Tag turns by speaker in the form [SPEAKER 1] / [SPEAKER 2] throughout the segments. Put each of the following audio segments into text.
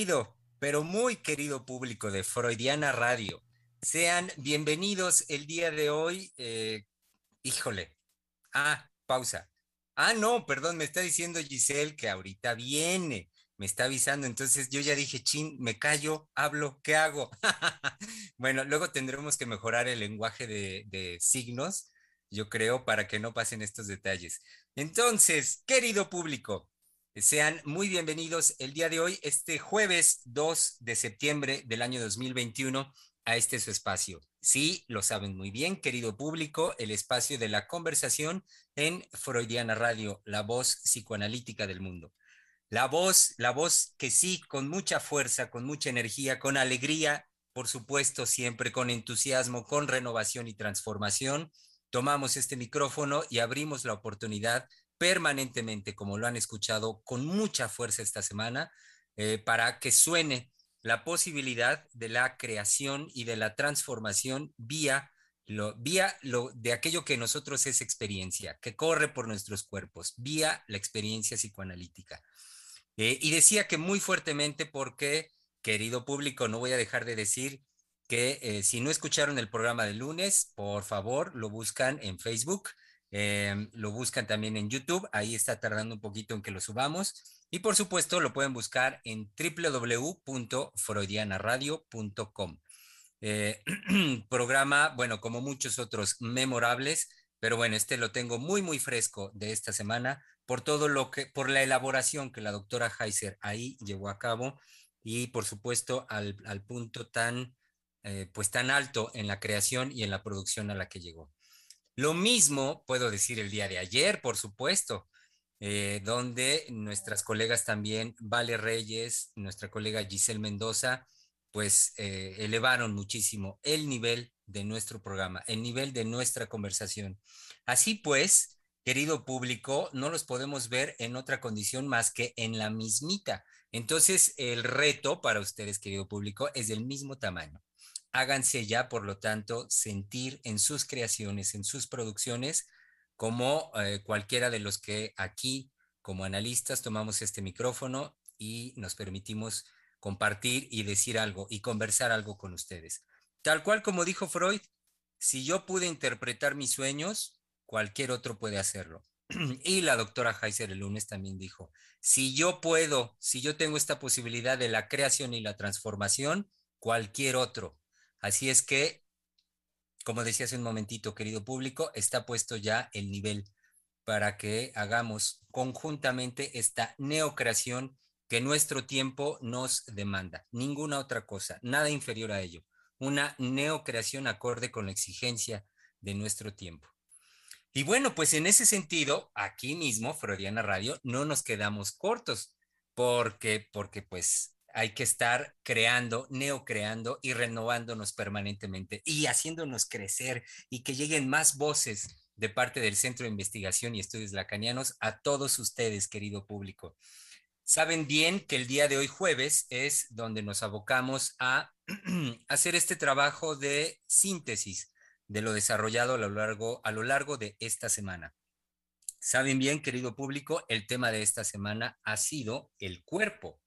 [SPEAKER 1] Querido, pero muy querido público de Freudiana Radio, sean bienvenidos el día de hoy. Eh, híjole. Ah, pausa. Ah, no, perdón, me está diciendo Giselle que ahorita viene. Me está avisando, entonces yo ya dije, chin, me callo, hablo, ¿qué hago? bueno, luego tendremos que mejorar el lenguaje de, de signos, yo creo, para que no pasen estos detalles. Entonces, querido público, sean muy bienvenidos el día de hoy, este jueves 2 de septiembre del año 2021, a este su espacio. Sí, lo saben muy bien, querido público, el espacio de la conversación en Freudiana Radio, la voz psicoanalítica del mundo. La voz, la voz que sí, con mucha fuerza, con mucha energía, con alegría, por supuesto, siempre con entusiasmo, con renovación y transformación, tomamos este micrófono y abrimos la oportunidad permanentemente, como lo han escuchado con mucha fuerza esta semana, eh, para que suene la posibilidad de la creación y de la transformación vía lo, vía de aquello que nosotros es experiencia, que corre por nuestros cuerpos, vía la experiencia psicoanalítica. Eh, y decía que muy fuertemente porque, querido público, no voy a dejar de decir que eh, si no escucharon el programa de lunes, por favor, lo buscan en Facebook Em, lo buscan también en YouTube, ahí está tardando un poquito en que lo subamos. Y por supuesto lo pueden buscar en www.freudianaradio.com. Eh, programa, bueno, como muchos otros memorables, pero bueno, este lo tengo muy, muy fresco de esta semana por todo lo que, por la elaboración que la doctora Heiser ahí llevó a cabo y por supuesto al, punto tan, eh, pues tan alto en la creación y en la producción a la que llegó. Lo mismo puedo decir el día de ayer, por supuesto, eh, donde nuestras colegas también, Vale Reyes, nuestra colega Giselle Mendoza, pues eh, elevaron muchísimo el nivel de nuestro programa, el nivel de nuestra conversación. Así pues, querido público, no los podemos ver en otra condición más que en la mismita. Entonces, el reto para ustedes, querido público, es del mismo tamaño háganse ya, por lo tanto, sentir en sus creaciones, en sus producciones, como eh, cualquiera de los que aquí, como analistas, tomamos este micrófono y nos permitimos compartir y decir algo y conversar algo con ustedes. Tal cual como dijo Freud, si yo pude interpretar mis sueños, cualquier otro puede hacerlo. Y la doctora Heiser el lunes también dijo, si yo puedo, si yo tengo esta posibilidad de la creación y la transformación, cualquier otro Así es que, como decía hace un momentito, querido público, está puesto ya el nivel para que hagamos conjuntamente esta neocreación que nuestro tiempo nos demanda. Ninguna otra cosa, nada inferior a ello. Una neocreación acorde con la exigencia de nuestro tiempo. Y bueno, pues en ese sentido, aquí mismo, Freudiana Radio, no nos quedamos cortos, porque, porque pues hay que estar creando, neocreando y renovándonos permanentemente y haciéndonos crecer y que lleguen más voces de parte del Centro de Investigación y Estudios Lacanianos a todos ustedes, querido público. Saben bien que el día de hoy jueves es donde nos abocamos a hacer este trabajo de síntesis de lo desarrollado a lo largo, a lo largo de esta semana. Saben bien, querido público, el tema de esta semana ha sido el cuerpo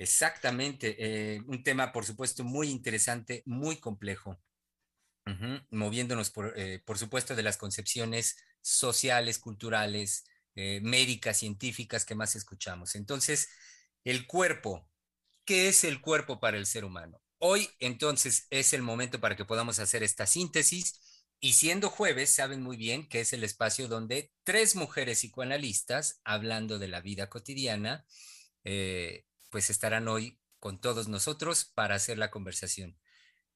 [SPEAKER 1] Exactamente, eh, un tema por supuesto muy interesante, muy complejo, moviéndonos por, eh, por, supuesto de las concepciones sociales, culturales, eh, médicas, científicas que más escuchamos. Entonces, el cuerpo, ¿qué es el cuerpo para el ser humano? Hoy entonces es el momento para que podamos hacer esta síntesis y siendo jueves, saben muy bien que es el espacio donde tres mujeres psicoanalistas, hablando de la vida cotidiana, pues estarán hoy con todos nosotros para hacer la conversación.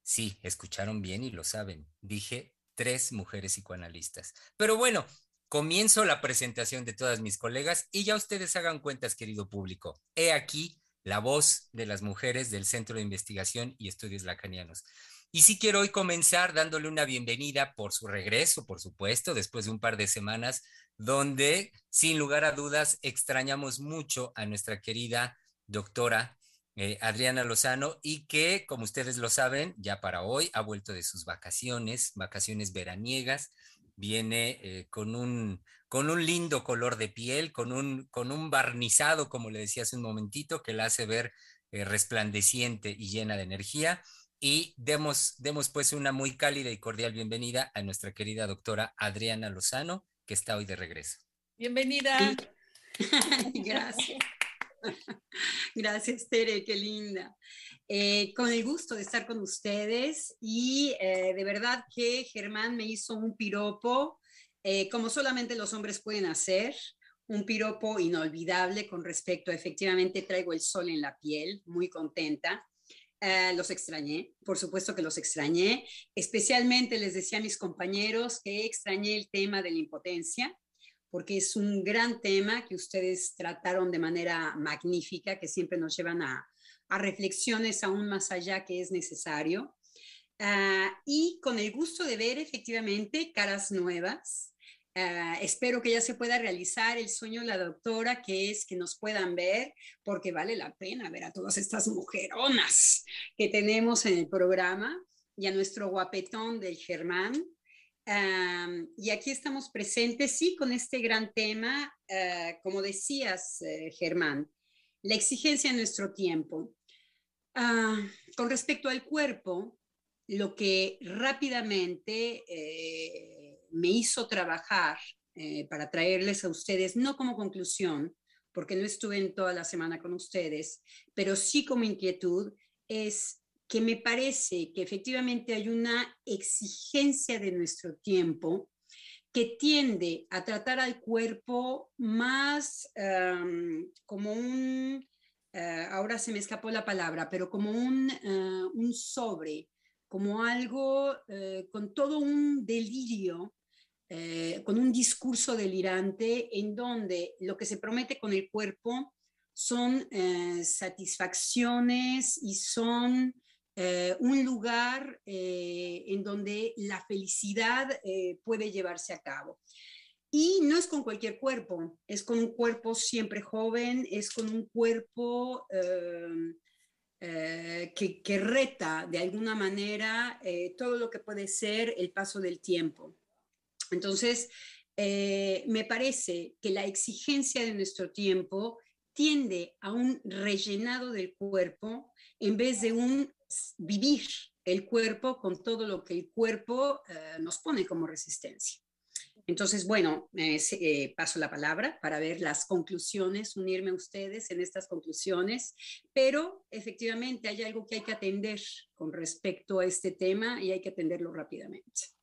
[SPEAKER 1] Sí, escucharon bien y lo saben. Dije tres mujeres psicoanalistas. Pero bueno, comienzo la presentación de todas mis colegas y ya ustedes hagan cuentas, querido público. He aquí la voz de las mujeres del Centro de Investigación y Estudios Lacanianos. Y sí quiero hoy comenzar dándole una bienvenida por su regreso, por supuesto, después de un par de semanas, donde sin lugar a dudas extrañamos mucho a nuestra querida doctora eh, Adriana Lozano y que, como ustedes lo saben, ya para hoy ha vuelto de sus vacaciones, vacaciones veraniegas, viene eh, con, un, con un lindo color de piel, con un, con un barnizado, como le decía hace un momentito, que la hace ver eh, resplandeciente y llena de energía y demos, demos pues una muy cálida y cordial bienvenida a nuestra querida doctora Adriana Lozano, que está hoy de regreso.
[SPEAKER 2] Bienvenida. Gracias. Gracias, Tere, qué linda. Eh, con el gusto de estar con ustedes y eh, de verdad que Germán me hizo un piropo, eh, como solamente los hombres pueden hacer, un piropo inolvidable con respecto a efectivamente traigo el sol en la piel, muy contenta. Los extrañé, por supuesto que los extrañé. Especialmente les decía a mis compañeros que extrañé el tema de la impotencia, porque es un gran tema que ustedes trataron de manera magnífica, que siempre nos llevan a, reflexiones aún más allá que es necesario. Ah, y con el gusto de ver efectivamente caras nuevas, Ah, espero que ya se pueda realizar el sueño de la doctora, que es que nos puedan ver, porque vale la pena ver a todas estas mujeronas que tenemos en el programa y a nuestro guapetón del Germán. Y aquí estamos presentes, sí, con este gran tema, ah, como decías, eh, Germán, la exigencia de nuestro tiempo. Ah, con respecto al cuerpo, lo que rápidamente... Eh, me hizo trabajar eh, para traerles a ustedes, no como conclusión, porque no estuve en toda la semana con ustedes, pero sí como inquietud, es que me parece que efectivamente hay una exigencia de nuestro tiempo que tiende a tratar al cuerpo más como un, eh, ahora se me escapó la palabra, pero como un, eh, un sobre, como algo con todo un delirio eh, con un discurso delirante en donde lo que se promete con el cuerpo son eh, satisfacciones y son eh, un lugar en donde la felicidad puede llevarse a cabo. Y no es con cualquier cuerpo, es con un cuerpo siempre joven, es con un cuerpo que, que, reta de alguna manera todo lo que puede ser el paso del tiempo. Entonces, eh, me parece que la exigencia de nuestro tiempo tiende a un rellenado del cuerpo en vez de un vivir el cuerpo con todo lo que el cuerpo eh, nos pone como resistencia. Entonces, bueno, eh, paso la palabra para ver las conclusiones, unirme a ustedes en estas conclusiones, pero efectivamente hay algo que hay que atender con respecto a este tema y hay que atenderlo rápidamente.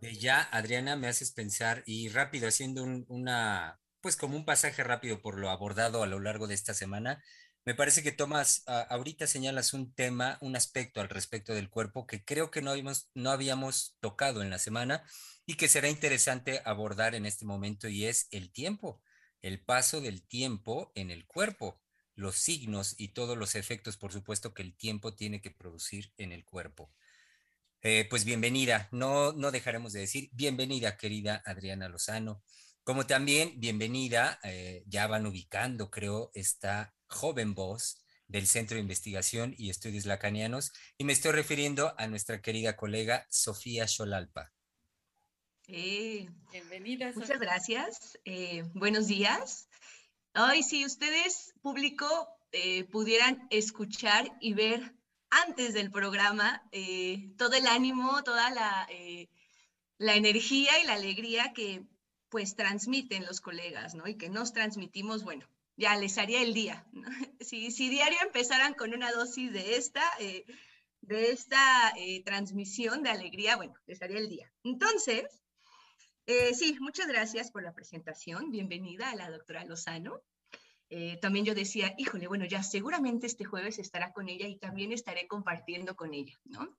[SPEAKER 1] Ya, Adriana, me haces pensar y rápido, haciendo un, una, pues como un pasaje rápido por lo abordado a lo largo de esta semana, me parece que tomas, ahorita señalas un tema, un aspecto al respecto del cuerpo que creo que no habíamos, no habíamos tocado en la semana y que será interesante abordar en este momento y es el tiempo, el paso del tiempo en el cuerpo, los signos y todos los efectos, por supuesto, que el tiempo tiene que producir en el cuerpo. Eh, pues bienvenida, no, no dejaremos de decir bienvenida, querida Adriana Lozano, como también bienvenida, eh, ya van ubicando, creo, esta joven voz del Centro de Investigación y Estudios Lacanianos, y me estoy refiriendo a nuestra querida colega Sofía Xolalpa.
[SPEAKER 3] Eh, bienvenida. Muchas gracias. buenos días. Hoy, si ustedes, público, pudieran escuchar y ver antes del programa eh, todo el ánimo, toda la, eh, la, energía y la alegría que pues transmiten los colegas, ¿no? Y que nos transmitimos, bueno, ya les haría el día. Si, si, diario empezaran con una dosis de esta, eh, de esta transmisión de alegría, bueno, les haría el día. Entonces, sí, muchas gracias por la presentación. Bienvenida a la doctora Lozano. Eh, también yo decía, híjole, bueno, ya seguramente este jueves estará con ella y también estaré compartiendo con ella, ¿no?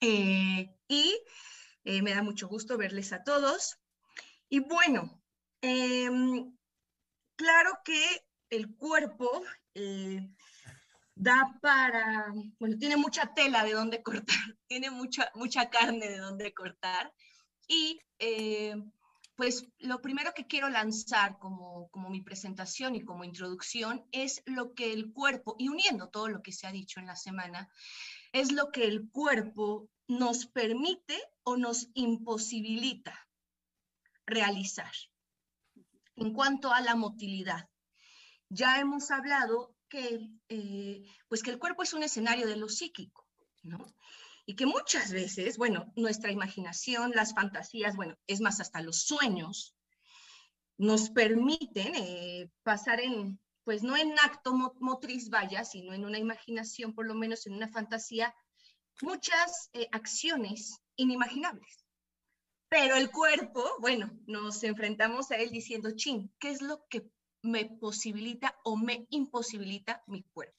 [SPEAKER 3] Eh, y eh, me da mucho gusto verles a todos. Y bueno, em, claro que el cuerpo eh, da para, bueno, tiene mucha tela de donde cortar, tiene mucha, mucha carne de donde cortar. Y eh, pues lo primero que quiero lanzar como, como mi presentación y como introducción es lo que el cuerpo, y uniendo todo lo que se ha dicho en la semana, es lo que el cuerpo nos permite o nos imposibilita realizar en cuanto a la motilidad. Ya hemos hablado que, eh, pues que el cuerpo es un escenario de lo psíquico, ¿no? Y que muchas veces, bueno, nuestra imaginación, las fantasías, bueno, es más, hasta los sueños, nos permiten eh, pasar en, pues no en acto motriz vaya, sino en una imaginación, por lo menos en una fantasía, muchas eh, acciones inimaginables. Pero el cuerpo, bueno, nos enfrentamos a él diciendo, chin, ¿qué es lo que me posibilita o me imposibilita mi cuerpo?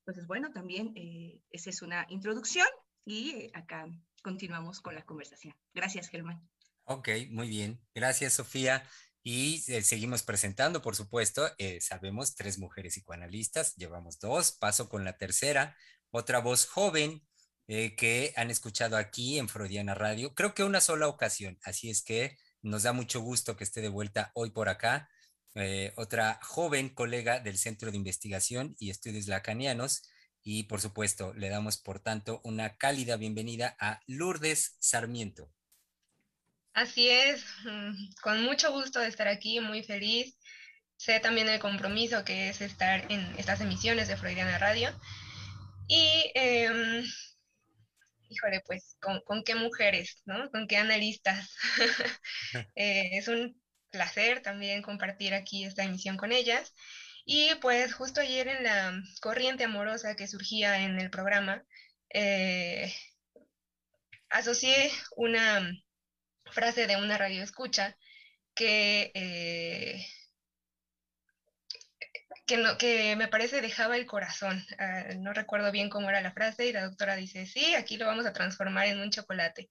[SPEAKER 3] Entonces, bueno, también eh, esa es una introducción y eh, acá continuamos con la conversación. Gracias, Germán.
[SPEAKER 1] Ok, muy bien. Gracias, Sofía. Y seguimos presentando, por supuesto, sabemos tres mujeres psicoanalistas, llevamos dos, paso con la tercera, otra voz joven eh, que han escuchado aquí en Freudiana Radio, creo que una sola ocasión, así es que nos da mucho gusto que esté de vuelta hoy por acá. Eh, otra joven colega del Centro de Investigación y Estudios Lacanianos y por supuesto le damos por tanto una cálida bienvenida a Lourdes Sarmiento.
[SPEAKER 4] Así es, mm, con mucho gusto de estar aquí, muy feliz. Sé también el compromiso que es estar en estas emisiones de Freudiana Radio. Y em, híjole, pues, ¿con, qué mujeres, ¿no? ¿Con qué analistas? Eh, es un placer también compartir aquí esta emisión con ellas. Y pues justo ayer en la corriente amorosa que surgía en el programa, eh, asocié una frase de una radio escucha que eh, que, no, que me parece dejaba el corazón. Ah, no recuerdo bien cómo era la frase y la doctora dice, sí, aquí lo vamos a transformar en un chocolate.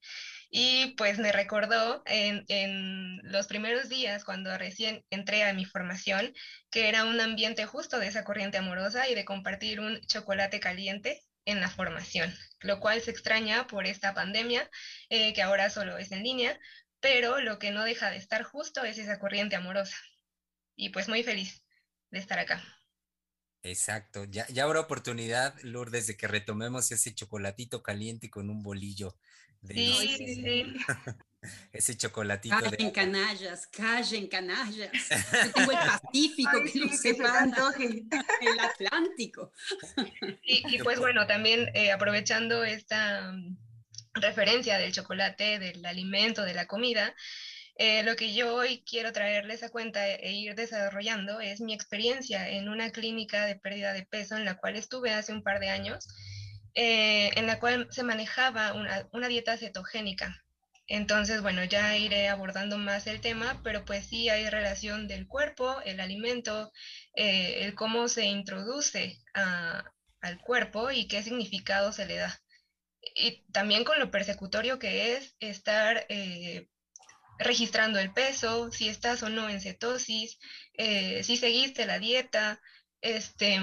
[SPEAKER 4] Y pues me recordó en, en, los primeros días, cuando recién entré a mi formación, que era un ambiente justo de esa corriente amorosa y de compartir un chocolate caliente en la formación, lo cual se extraña por esta pandemia, eh, que ahora solo es en línea, pero lo que no deja de estar justo es esa corriente amorosa. Y pues muy feliz de estar acá.
[SPEAKER 1] Exacto, ya, ya habrá oportunidad, Lourdes, de que retomemos ese chocolatito caliente con un bolillo. De
[SPEAKER 4] sí, sí, sí.
[SPEAKER 1] ese chocolatito.
[SPEAKER 2] Callen canallas, callen canallas. Yo tengo el Pacífico, que no se el Atlántico.
[SPEAKER 4] Y, pues bueno, también eh, aprovechando esta mm, referencia del chocolate, del alimento, de la comida, eh, lo que yo hoy quiero traerles a cuenta e ir desarrollando es mi experiencia en una clínica de pérdida de peso en la cual estuve hace un par de años, eh, en la cual se manejaba una, dieta cetogénica. Entonces, bueno, ya iré abordando más el tema, pero pues sí hay relación del cuerpo, el alimento, eh, el cómo se introduce al cuerpo y qué significado se le da. Y también con lo persecutorio que es estar registrando el peso, si estás o no en cetosis, eh, si seguiste la dieta, este,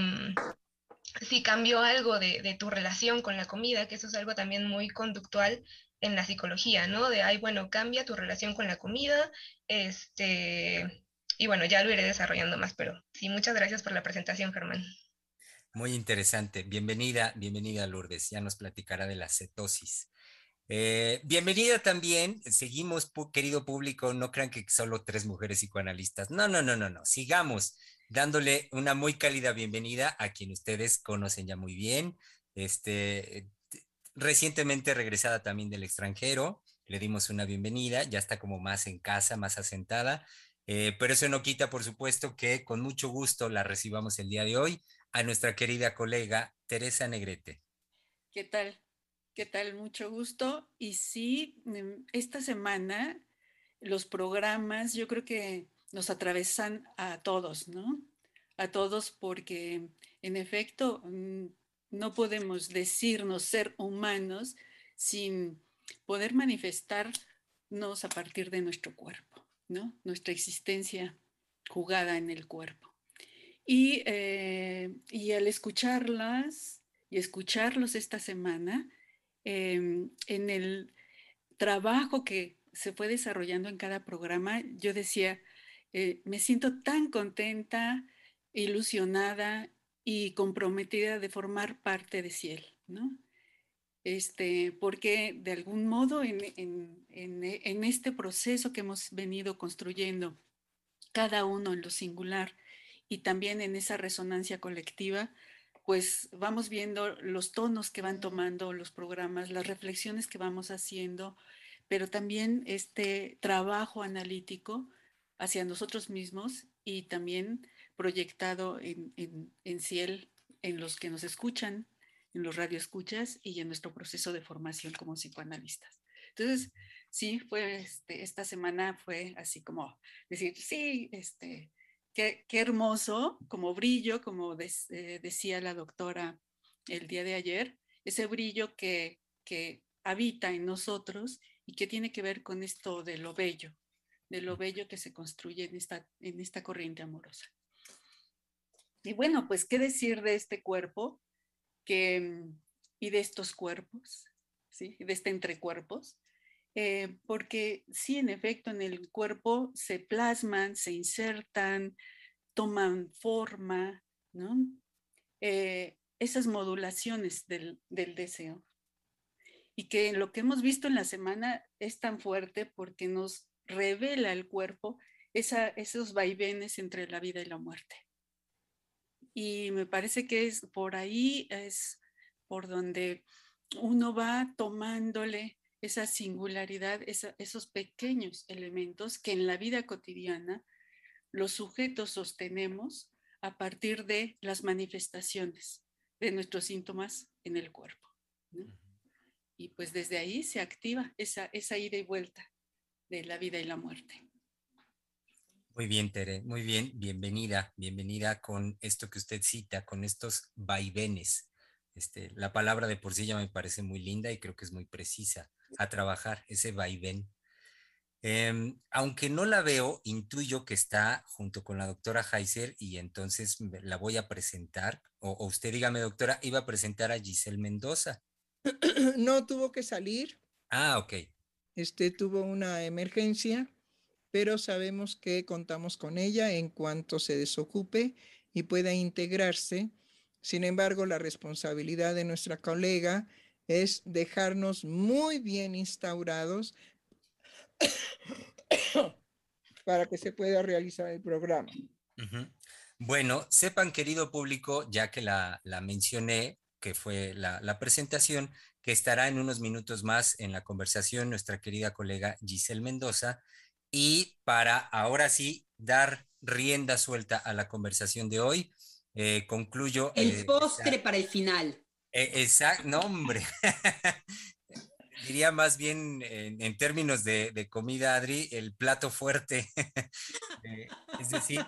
[SPEAKER 4] si cambió algo de, tu relación con la comida, que eso es algo también muy conductual en la psicología, ¿no? De, ay, bueno, cambia tu relación con la comida, este, y bueno, ya lo iré desarrollando más, pero sí, muchas gracias por la presentación, Germán.
[SPEAKER 1] Muy interesante. Bienvenida, bienvenida Lourdes. Ya nos platicará de la cetosis. Eh, bienvenida también, seguimos, querido público, no crean que solo tres mujeres psicoanalistas, no, no, no, no, no, sigamos dándole una muy cálida bienvenida a quien ustedes conocen ya muy bien, este, recientemente regresada también del extranjero, le dimos una bienvenida, ya está como más en casa, más asentada, eh, pero eso no quita, por supuesto, que con mucho gusto la recibamos el día de hoy a nuestra querida colega Teresa Negrete.
[SPEAKER 5] ¿Qué tal? ¿Qué tal? Mucho gusto. Y sí, mm, esta semana los programas yo creo que nos atravesan a todos, ¿no? A todos porque en efecto mm, no podemos decirnos ser humanos sin poder manifestarnos a partir de nuestro cuerpo. ¿no? Nuestra existencia jugada en el cuerpo. Y, eh, y al escucharlas y escucharlos esta semana, em, en el trabajo que se fue desarrollando en cada programa, yo decía, eh, me siento tan contenta, ilusionada y comprometida de formar parte de Ciel, ¿no? Este, porque de algún modo en, en, este proceso que hemos venido construyendo, cada uno en lo singular y también en esa resonancia colectiva, pues vamos viendo los tonos que van tomando los programas, las reflexiones que vamos haciendo, pero también este trabajo analítico hacia nosotros mismos y también proyectado en, en, Ciel, en los que nos escuchan, en los radioescuchas y en nuestro proceso de formación como psicoanalistas. Entonces, sí, fue este, esta semana fue así como decir, sí, este, qué, hermoso, como brillo, como eh, decía la doctora el día de ayer, ese brillo que, habita en nosotros y que tiene que ver con esto de lo bello, de lo bello que se construye en esta, en esta corriente amorosa. Y bueno, pues qué decir de este cuerpo que, y de estos cuerpos, ¿sí? de este entre cuerpos, eh, porque sí, en efecto, en el cuerpo se plasman, se insertan, toman forma, ¿no? Eh, esas modulaciones del, del deseo y que lo que hemos visto en la semana es tan fuerte porque nos revela el cuerpo esa, esos vaivenes entre la vida y la muerte. Y me parece que es por ahí, es por donde uno va tomándole esa singularidad, esos pequeños elementos que en la vida cotidiana los sujetos sostenemos a partir de las manifestaciones de nuestros síntomas en el cuerpo. ¿no? y pues desde ahí se activa esa, esa ida y vuelta de la vida y la muerte.
[SPEAKER 1] Muy bien, Tere, muy bien, bienvenida, bienvenida con esto que usted cita, con estos vaivenes. Este, la palabra de por sí ya me parece muy linda y creo que es muy precisa a trabajar, ese vaivén. Em, aunque no la veo, intuyo que está junto con la doctora Heiser y entonces la voy a presentar. O, o usted dígame, doctora, iba a presentar a Giselle Mendoza.
[SPEAKER 6] no tuvo que salir.
[SPEAKER 1] Ah, ok.
[SPEAKER 6] Este tuvo una emergencia, pero sabemos que contamos con ella en cuanto se desocupe y pueda integrarse. Sin embargo, la responsabilidad de nuestra colega es dejarnos muy bien instaurados para que se pueda realizar el programa.
[SPEAKER 1] Bueno, sepan, querido público, ya que la, la mencioné, que fue la, presentación, que estará en unos minutos más en la conversación nuestra querida colega Giselle Mendoza. Y para ahora sí dar rienda suelta a la conversación de hoy, eh, concluyo.
[SPEAKER 2] El eh, postre para el final.
[SPEAKER 1] Eh, exacto, no, hombre. Diría más bien en, términos de, comida, Adri, el plato fuerte. es decir,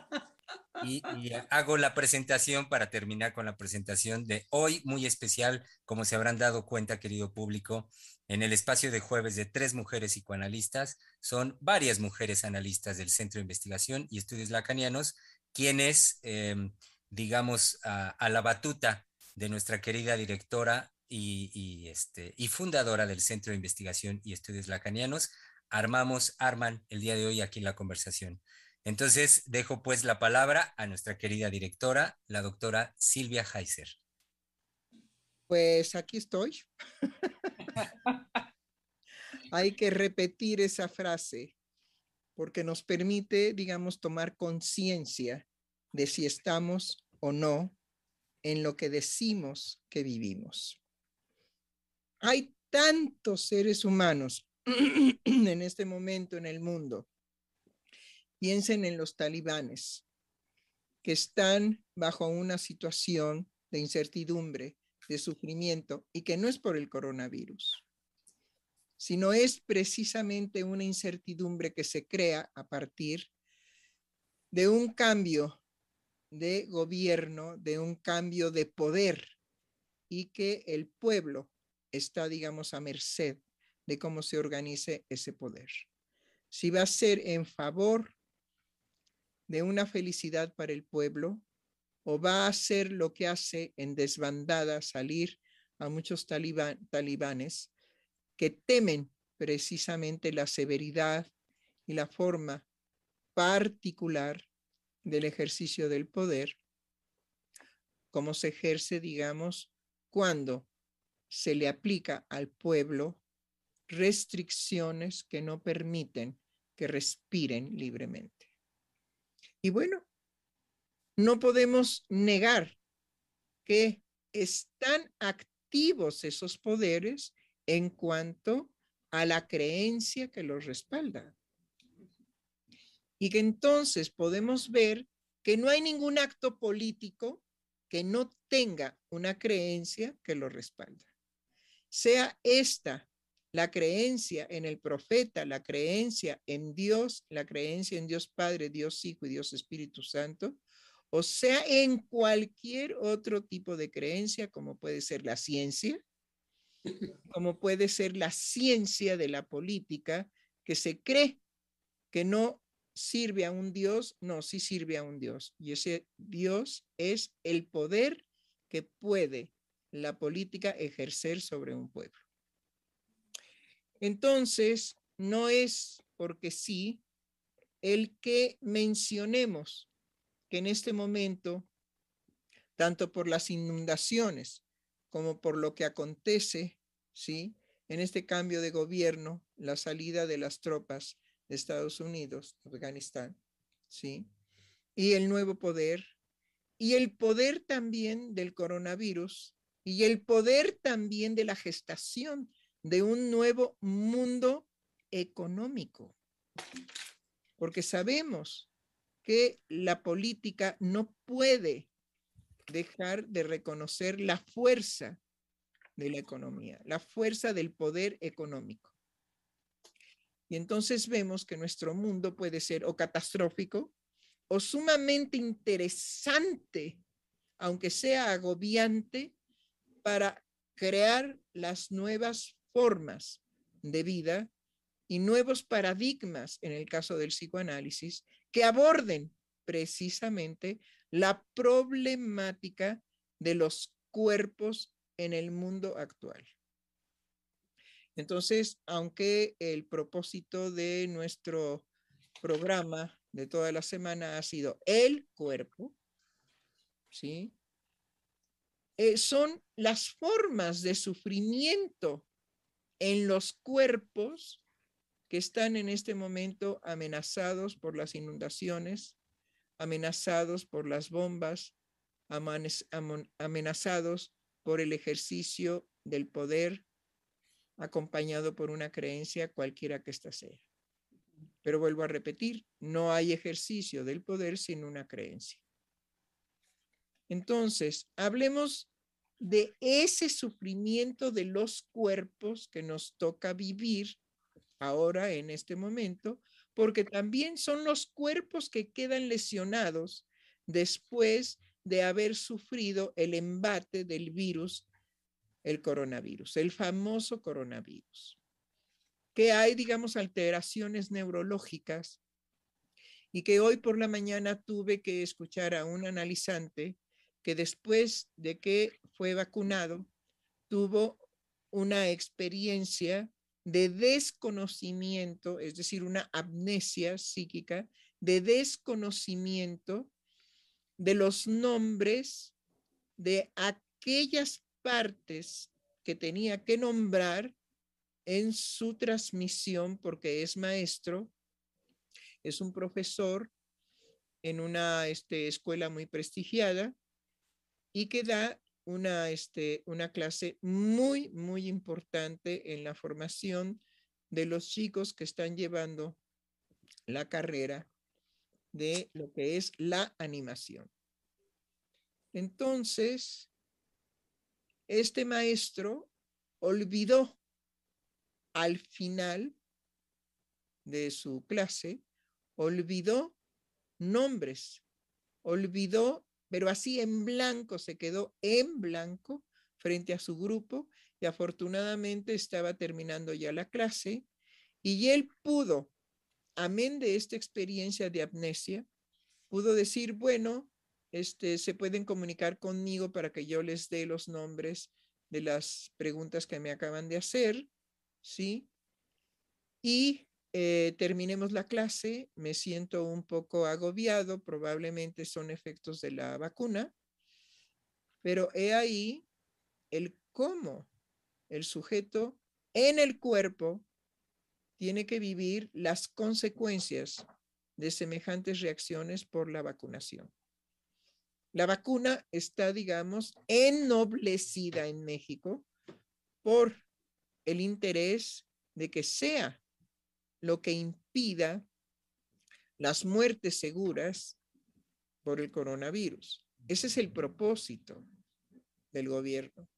[SPEAKER 1] y, hago la presentación para terminar con la presentación de hoy, muy especial, como se habrán dado cuenta, querido público, en el espacio de jueves de tres mujeres psicoanalistas, son varias mujeres analistas del Centro de Investigación y Estudios Lacanianos, quienes, em, digamos, a, la batuta de nuestra querida directora y, y, este, y fundadora del Centro de Investigación y Estudios Lacanianos, armamos, arman el día de hoy aquí en la conversación. Entonces, dejo pues la palabra a nuestra querida directora, la doctora Silvia Heiser.
[SPEAKER 6] Pues aquí estoy. Hay que repetir esa frase porque nos permite, digamos, tomar conciencia de si estamos o no en lo que decimos que vivimos. Hay tantos seres humanos en este momento en el mundo Piensen en los talibanes que están bajo una situación de incertidumbre, de sufrimiento, y que no es por el coronavirus, sino es precisamente una incertidumbre que se crea a partir de un cambio de gobierno, de un cambio de poder, y que el pueblo está, digamos, a merced de cómo se organice ese poder. si va a ser en favor de una felicidad para el pueblo o va a hacer lo que hace en desbandada salir a muchos talibanes que temen precisamente la severidad y la forma particular del ejercicio del poder, como se ejerce, digamos, cuando se le aplica al pueblo restricciones que no permiten que respiren libremente. Y bueno, no podemos negar que están activos esos poderes en cuanto a la creencia que los respalda. Y que entonces podemos ver que no hay ningún acto político que no tenga una creencia que lo respalda. Sea esta la creencia en el profeta, la creencia en Dios, la creencia en Dios Padre, Dios Hijo y Dios Espíritu Santo, o sea en cualquier otro tipo de creencia, como puede ser la ciencia, como puede ser la ciencia de la política, que se cree que no sirve a un Dios, no, sí sirve a un Dios. Y ese Dios es el poder que puede la política ejercer sobre un pueblo. Entonces, no es porque sí el que mencionemos que en este momento, tanto por las inundaciones como por lo que acontece, ¿sí? En este cambio de gobierno, la salida de las tropas Estados Unidos, Afganistán, ¿sí? Y el nuevo poder, y el poder también del coronavirus, y el poder también de la gestación de un nuevo mundo económico. Porque sabemos que la política no puede dejar de reconocer la fuerza de la economía, la fuerza del poder económico. Y entonces vemos que nuestro mundo puede ser o catastrófico o sumamente interesante, aunque sea agobiante, para crear las nuevas formas de vida y nuevos paradigmas, en el caso del psicoanálisis, que aborden precisamente la problemática de los cuerpos en el mundo actual. Entonces, aunque el propósito de nuestro programa de toda la semana ha sido el cuerpo, ¿sí? Eh, son las formas de sufrimiento en los cuerpos que están en este momento amenazados por las inundaciones, amenazados por las bombas, amenazados por el ejercicio del poder, acompañado por una creencia cualquiera que ésta sea. Pero vuelvo a repetir, no hay ejercicio del poder sin una creencia. Entonces, hablemos de ese sufrimiento de los cuerpos que nos toca vivir ahora en este momento, porque también son los cuerpos que quedan lesionados después de haber sufrido el embate del virus, el coronavirus, el famoso coronavirus, que hay, digamos, alteraciones neurológicas y que hoy por la mañana tuve que escuchar a un analizante que después de que fue vacunado, tuvo una experiencia de desconocimiento, es decir, una amnesia psíquica, de desconocimiento de los nombres de aquellas partes que tenía que nombrar en su transmisión, porque es maestro, es un profesor en una este, escuela muy prestigiada y que da una, este, una clase muy, muy importante en la formación de los chicos que están llevando la carrera de lo que es la animación. Entonces, este maestro olvidó al final de su clase, olvidó nombres, olvidó pero así en blanco, se quedó en blanco frente a su grupo y afortunadamente estaba terminando ya la clase. Y él pudo amén de esta experiencia de amnesia, pudo decir, bueno, este, se pueden comunicar conmigo para que yo les dé los nombres de las preguntas que me acaban de hacer, ¿sí? Y eh, terminemos la clase, me siento un poco agobiado, probablemente son efectos de la vacuna, pero he ahí el cómo el sujeto en el cuerpo tiene que vivir las consecuencias de semejantes reacciones por la vacunación. La vacuna está, digamos, ennoblecida en México por el interés de que sea lo que impida las muertes seguras por el coronavirus. Ese es el propósito del gobierno.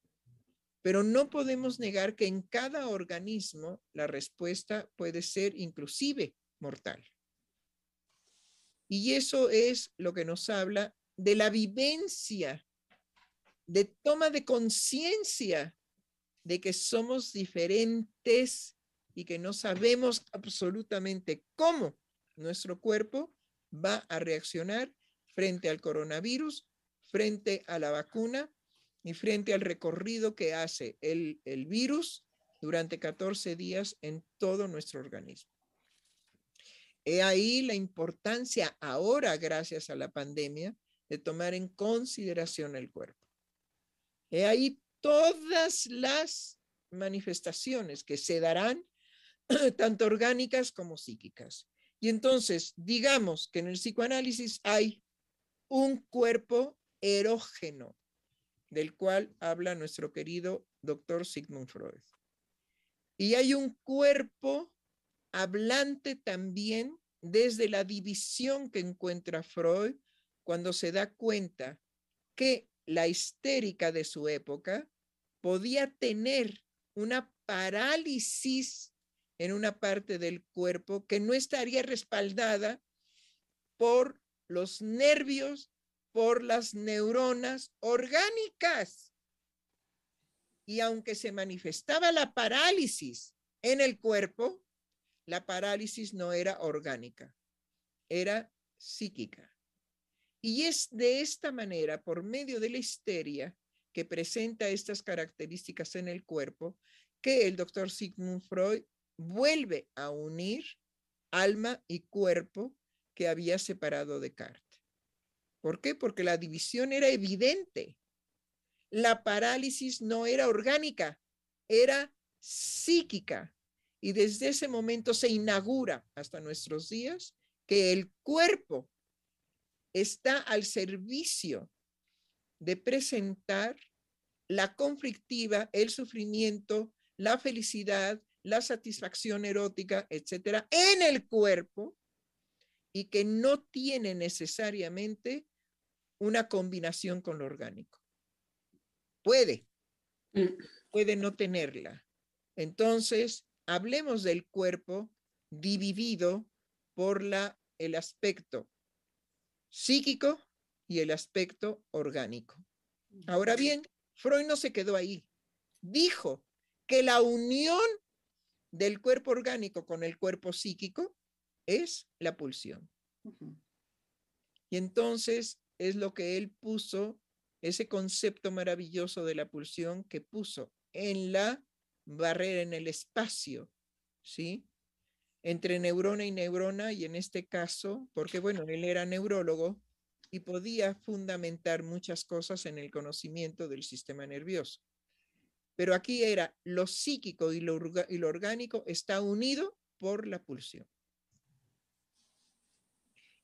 [SPEAKER 6] Pero no podemos negar que en cada organismo la respuesta puede ser inclusive mortal. Y eso es lo que nos habla de la vivencia, de toma de conciencia de que somos diferentes y que no sabemos absolutamente cómo nuestro cuerpo va a reaccionar frente al coronavirus, frente a la vacuna y frente al recorrido que hace el, el virus durante 14 días en todo nuestro organismo. He ahí la importancia ahora, gracias a la pandemia, de tomar en consideración el cuerpo. He ahí todas las manifestaciones que se darán, tanto orgánicas como psíquicas. Y entonces, digamos que en el psicoanálisis hay un cuerpo erógeno, del cual habla nuestro querido doctor Sigmund Freud. Y hay un cuerpo hablante también desde la división que encuentra Freud cuando se da cuenta que la histérica de su época podía tener una parálisis en una parte del cuerpo que no estaría respaldada por los nervios, por las neuronas orgánicas. Y aunque se manifestaba la parálisis en el cuerpo, la parálisis no era orgánica, era psíquica. Y es de esta manera, por medio de la histeria que presenta estas características en el cuerpo, que el doctor Sigmund Freud vuelve a unir alma y cuerpo que había separado Descartes. ¿Por qué? Porque la división era evidente. La parálisis no era orgánica, era psíquica. Y desde ese momento se inaugura hasta nuestros días que el cuerpo está al servicio de presentar la conflictiva, el sufrimiento, la felicidad, la satisfacción erótica, etcétera, en el cuerpo y que no tiene necesariamente una combinación con lo orgánico. Puede, mm. puede no tenerla. Entonces, hablemos del cuerpo dividido por la, el aspecto psíquico y el aspecto orgánico. Ahora bien, Freud no se quedó ahí. Dijo que la unión del cuerpo orgánico con el cuerpo psíquico es la pulsión. Y entonces es lo que él puso, ese concepto maravilloso de la pulsión que puso en la barrera, en el espacio, ¿sí? Entre neurona y neurona, y en este caso, porque bueno, él era neurólogo y podía fundamentar muchas cosas en el conocimiento del sistema nervioso. Pero aquí era lo psíquico y lo, y lo orgánico está unido por la pulsión.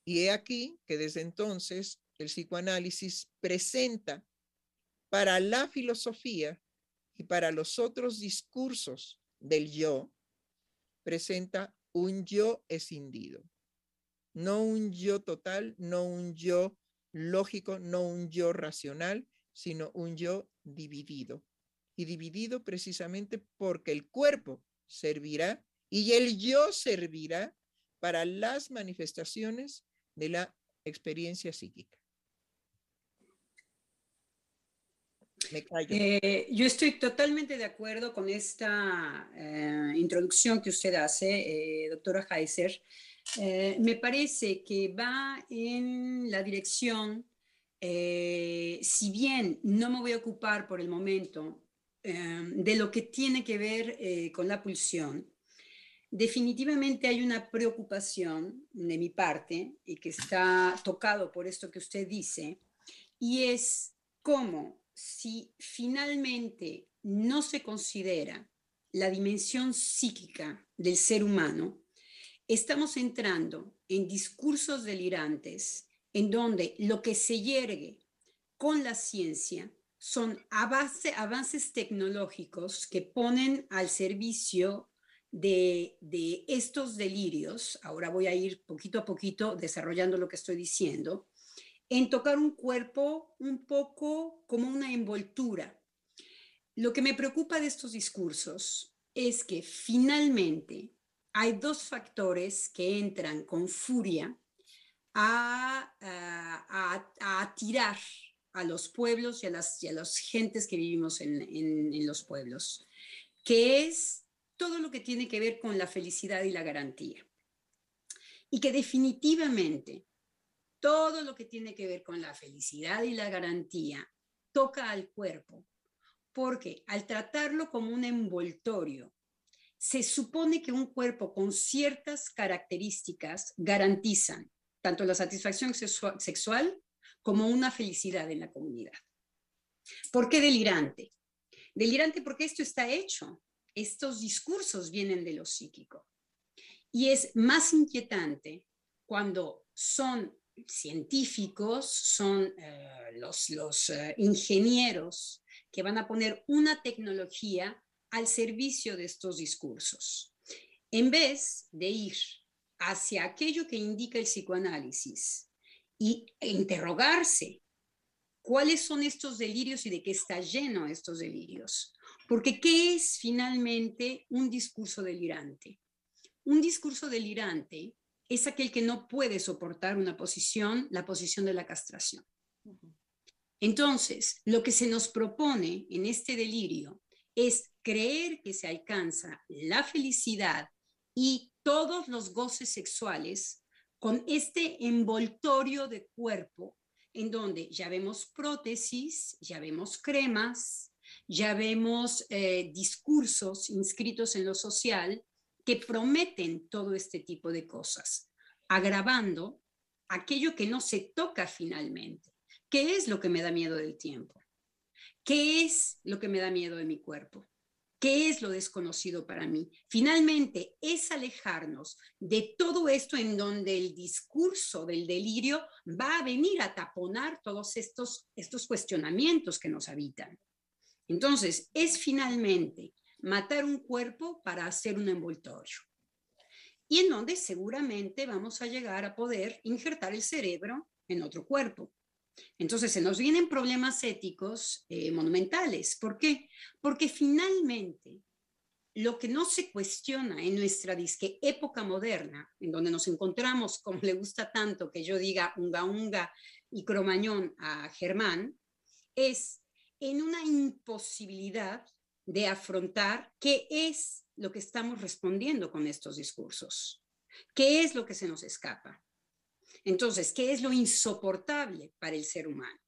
[SPEAKER 6] Y he aquí que desde entonces el psicoanálisis presenta para la filosofía y para los otros discursos del yo, presenta un yo escindido. No un yo total, no un yo lógico, no un yo racional, sino un yo dividido. Y dividido precisamente porque el cuerpo servirá y el yo servirá para las manifestaciones de la experiencia psíquica.
[SPEAKER 2] Eh, yo estoy totalmente de acuerdo con esta eh, introducción que usted hace, eh, doctora Heiser. Eh, me parece que va en la dirección, eh, si bien no me voy a ocupar por el momento eh, de lo que tiene que ver con la pulsión, definitivamente hay una preocupación de mi parte y que está tocado por esto que usted dice, y es cómo si finalmente no se considera la dimensión psíquica del ser humano, estamos entrando en discursos delirantes en donde lo que se yergue con la ciencia son avances tecnológicos que ponen al servicio de, estos delirios, ahora voy a ir poquito a poquito desarrollando lo que estoy diciendo, en tocar un cuerpo un poco como una envoltura. Lo que me preocupa de estos discursos es que finalmente hay dos factores que entran con furia a, a, atirar a los pueblos y a las, y las gentes que vivimos en, en, los pueblos, que es todo lo que tiene que ver con la felicidad y la garantía. Y que definitivamente todo lo que tiene que ver con la felicidad y la garantía toca al cuerpo, porque al tratarlo como un envoltorio se supone que un cuerpo con ciertas características garantizan tanto la satisfacción sexual como una felicidad en la comunidad. ¿Por qué delirante? Delirante porque esto está hecho. Estos discursos vienen de lo psíquico. Y es más inquietante cuando son científicos, son eh, los, los eh, ingenieros que van a poner una tecnología al servicio de estos discursos. En vez de ir hacia aquello que indica el psicoanálisis y interrogarse cuáles son estos delirios y de qué está lleno estos delirios. Porque ¿qué es finalmente un discurso delirante? Un discurso delirante es aquel que no puede soportar una posición, la posición de la castración. Entonces, lo que se nos propone en este delirio es creer que se alcanza la felicidad y todos los goces sexuales con este envoltorio de cuerpo en donde ya vemos prótesis, ya vemos cremas, ya vemos eh, discursos inscritos en lo social que prometen todo este tipo de cosas, agravando aquello que no se toca finalmente. ¿Qué es lo que me da miedo del tiempo? ¿Qué es lo que me da miedo de mi cuerpo? ¿Qué es lo desconocido para mí? Finalmente, es alejarnos de todo esto en donde el discurso del delirio va a venir a taponar todos estos, estos cuestionamientos que nos habitan. Entonces, es finalmente matar un cuerpo para hacer un envoltorio. Y en donde seguramente vamos a llegar a poder injertar el cerebro en otro cuerpo. Entonces se nos vienen problemas éticos eh, monumentales. ¿Por qué? Porque finalmente lo que no se cuestiona en nuestra disque época moderna, en donde nos encontramos, como le gusta tanto que yo diga unga unga y cromañón a Germán, es en una imposibilidad de afrontar qué es lo que estamos respondiendo con estos discursos, qué es lo que se nos escapa. Entonces, ¿qué es lo insoportable para el ser humano?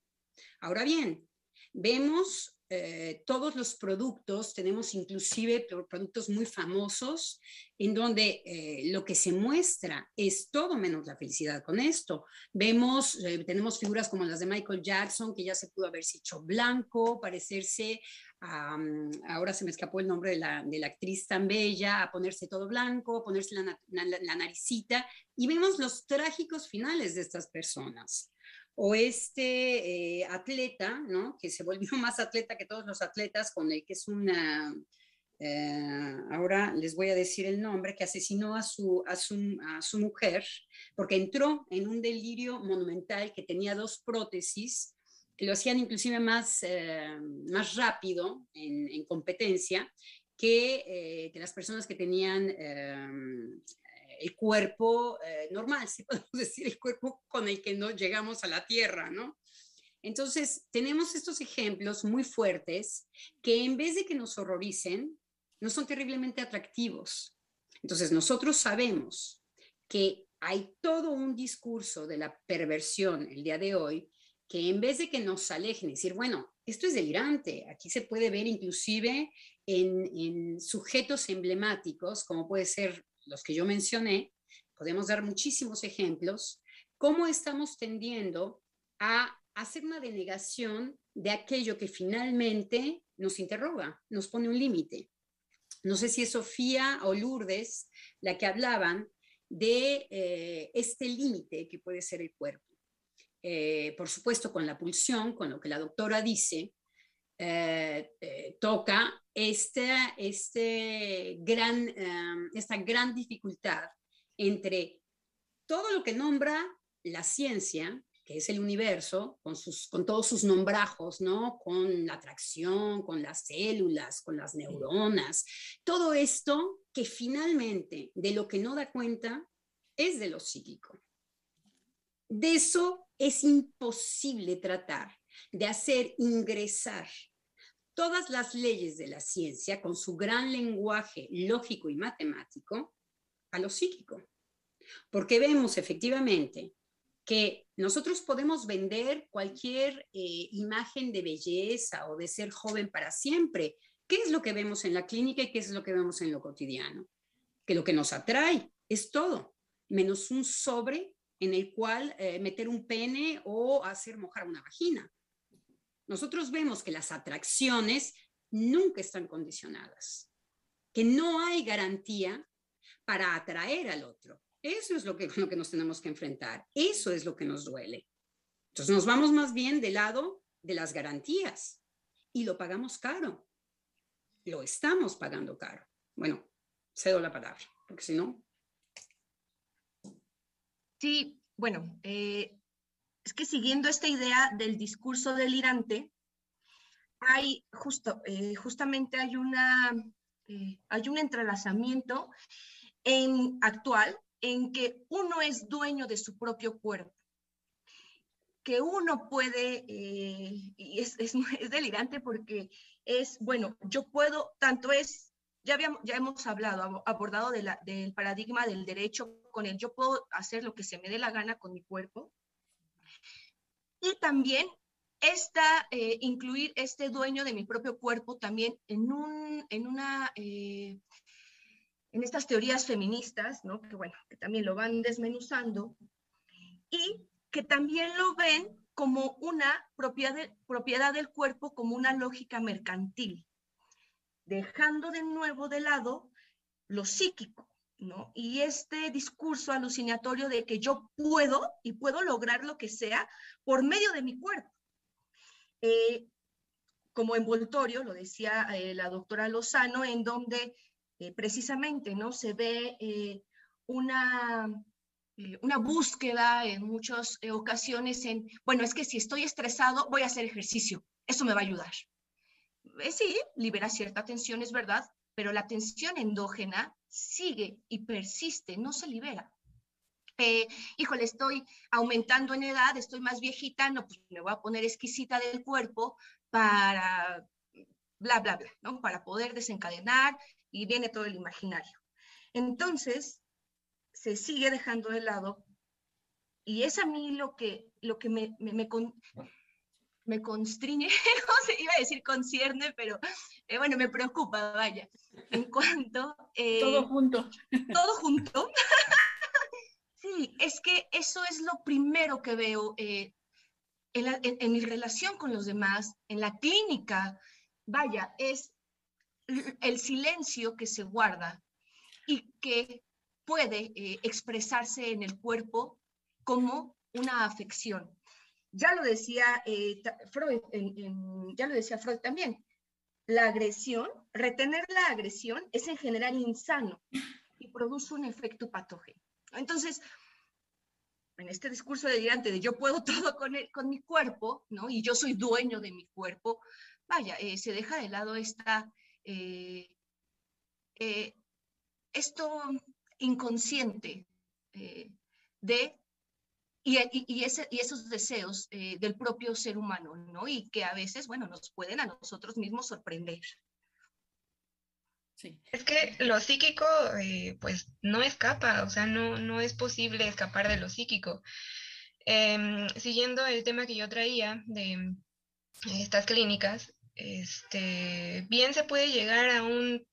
[SPEAKER 2] Ahora bien, vemos eh, todos los productos, tenemos inclusive productos muy famosos en donde eh, lo que se muestra es todo menos la felicidad con esto. Vemos, eh, tenemos figuras como las de Michael Jackson, que ya se pudo haberse hecho blanco, parecerse mm, ahora se me escapó el nombre de la, de la, actriz tan bella, a ponerse todo blanco, ponerse la, la, la naricita, y vemos los trágicos finales de estas personas o este eh, atleta, ¿no? que se volvió más atleta que todos los atletas, con el que es una, eh, ahora les voy a decir el nombre, que asesinó a su, a su, a su mujer, porque entró en un delirio monumental que tenía dos prótesis, que lo hacían inclusive más, eh, más rápido en, en competencia que, que, las personas que tenían el cuerpo eh, normal, si podemos decir, el cuerpo con el que no llegamos a la Tierra, ¿no? Entonces, tenemos estos ejemplos muy fuertes que en vez de que nos horroricen, no son terriblemente atractivos. Entonces, nosotros sabemos que hay todo un discurso de la perversión el día de hoy que en vez de que nos alejen y decir, bueno, esto es delirante, aquí se puede ver inclusive en, en sujetos emblemáticos, como puede ser los que yo mencioné, podemos dar muchísimos ejemplos, cómo estamos tendiendo a hacer una denegación de aquello que finalmente nos interroga, nos pone un límite. No sé si es Sofía o Lourdes la que hablaban de eh, este límite que puede ser el cuerpo. Eh, por supuesto, con la pulsión, con lo que la doctora dice, eh, toca esta, este gran, esta gran dificultad entre todo lo que nombra la ciencia, que es el universo, con, sus, con todos sus nombrajos, ¿no? Con la atracción, con las células, con las neuronas, todo esto que finalmente de lo que no da cuenta es de lo psíquico. De eso es imposible tratar, de hacer ingresar todas las leyes de la ciencia con su gran lenguaje lógico y matemático a lo psíquico. Porque vemos efectivamente que nosotros podemos vender cualquier eh, imagen de belleza o de ser joven para siempre. ¿Qué es lo que vemos en la clínica y qué es lo que vemos en lo cotidiano? Que lo que nos atrae es todo, menos un sobre en el cual eh, meter un pene o hacer mojar una vagina. Nosotros vemos que las atracciones nunca están condicionadas, que no hay garantía para atraer al otro. Eso es lo que, lo que nos tenemos que enfrentar. Eso es lo que nos duele. Entonces nos vamos más bien del lado de las garantías y lo pagamos caro. Lo estamos pagando caro. Bueno, cedo la palabra, porque si no...
[SPEAKER 3] Sí, bueno, eh, es que siguiendo esta idea del discurso delirante, hay eh, justamente eh, hay un entrelazamiento en actual en que uno es dueño de su propio cuerpo, que uno puede, eh, y es, delirante porque es, bueno, yo puedo, tanto es, ya, habíamos, ya hemos hablado, abordado del paradigma del derecho con el yo puedo hacer lo que se me dé la gana con mi cuerpo, y también esta, eh, incluir este dueño de mi propio cuerpo también en, un, en una... Eh, en estas teorías feministas, ¿no? que bueno, que también lo van desmenuzando, y que también lo ven como una propiedad, propiedad del cuerpo, como una lógica mercantil, dejando de nuevo de lado lo psíquico, Y este discurso alucinatorio de que yo puedo y puedo lograr lo que sea por medio de mi cuerpo. Eh, como envoltorio, lo decía eh, la doctora Lozano, en donde eh, precisamente, ¿no? Se ve eh, una, una búsqueda en muchas ocasiones en, bueno, es que si estoy estresado, voy a hacer ejercicio, eso me va a ayudar. sí, libera cierta tensión, es verdad, pero la tensión endógena sigue y persiste, no se libera. híjole, estoy aumentando en edad, estoy más viejita, no, pues me voy a poner exquisita del cuerpo para bla, bla, bla, ¿no? Para poder desencadenar y viene todo el imaginario. Entonces, se sigue dejando de lado y es a mí lo que, lo que me, me, me, con, me constriñe, iba a decir concierne, pero eh, bueno, me preocupa, vaya, en cuanto...
[SPEAKER 5] Eh, todo junto.
[SPEAKER 3] Todo junto. sí, es que eso es lo primero que veo eh, en, la, en, en mi relación con los demás, en la clínica, vaya, es el silencio que se guarda y que puede eh, expresarse en el cuerpo como una afección. Ya lo decía Freud, en, ya lo decía Freud también. La agresión, retener la agresión es en general insano y produce un efecto patógeno. Entonces, en este discurso delirante de yo puedo todo con, el, con mi cuerpo, ¿no? Y yo soy dueño de mi cuerpo, vaya, eh, se deja de lado esta eh, eh, esto inconsciente de y, y, y, ese, y, esos deseos eh, del propio ser humano, ¿no? Y que a veces, bueno, nos pueden a nosotros mismos sorprender.
[SPEAKER 4] Es que lo psíquico, eh, pues no escapa, o sea, no, no es posible escapar de lo psíquico. Em, siguiendo el tema que yo traía de estas clínicas, este, bien se puede llegar a un,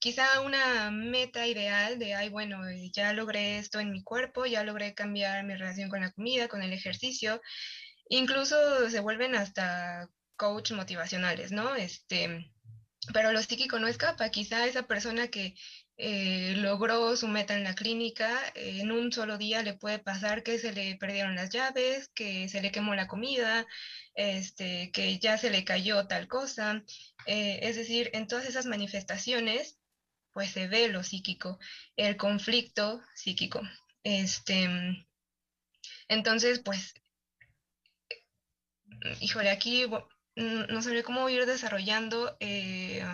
[SPEAKER 4] quizá una meta ideal de, ay, bueno, eh, ya logré esto en mi cuerpo, ya logré cambiar mi relación con la comida, con el ejercicio, incluso se vuelven hasta coach motivacionales, ¿no? Este, pero lo psíquico no escapa. Quizá esa persona que eh, logró su meta en la clínica, eh, en un solo día le puede pasar que se le perdieron las llaves, que se le quemó la comida, este, que ya se le cayó tal cosa. Es decir, en todas esas manifestaciones, pues se ve lo psíquico, el conflicto psíquico. Este, entonces, pues, híjole, aquí no sabría cómo ir desarrollando. Eh,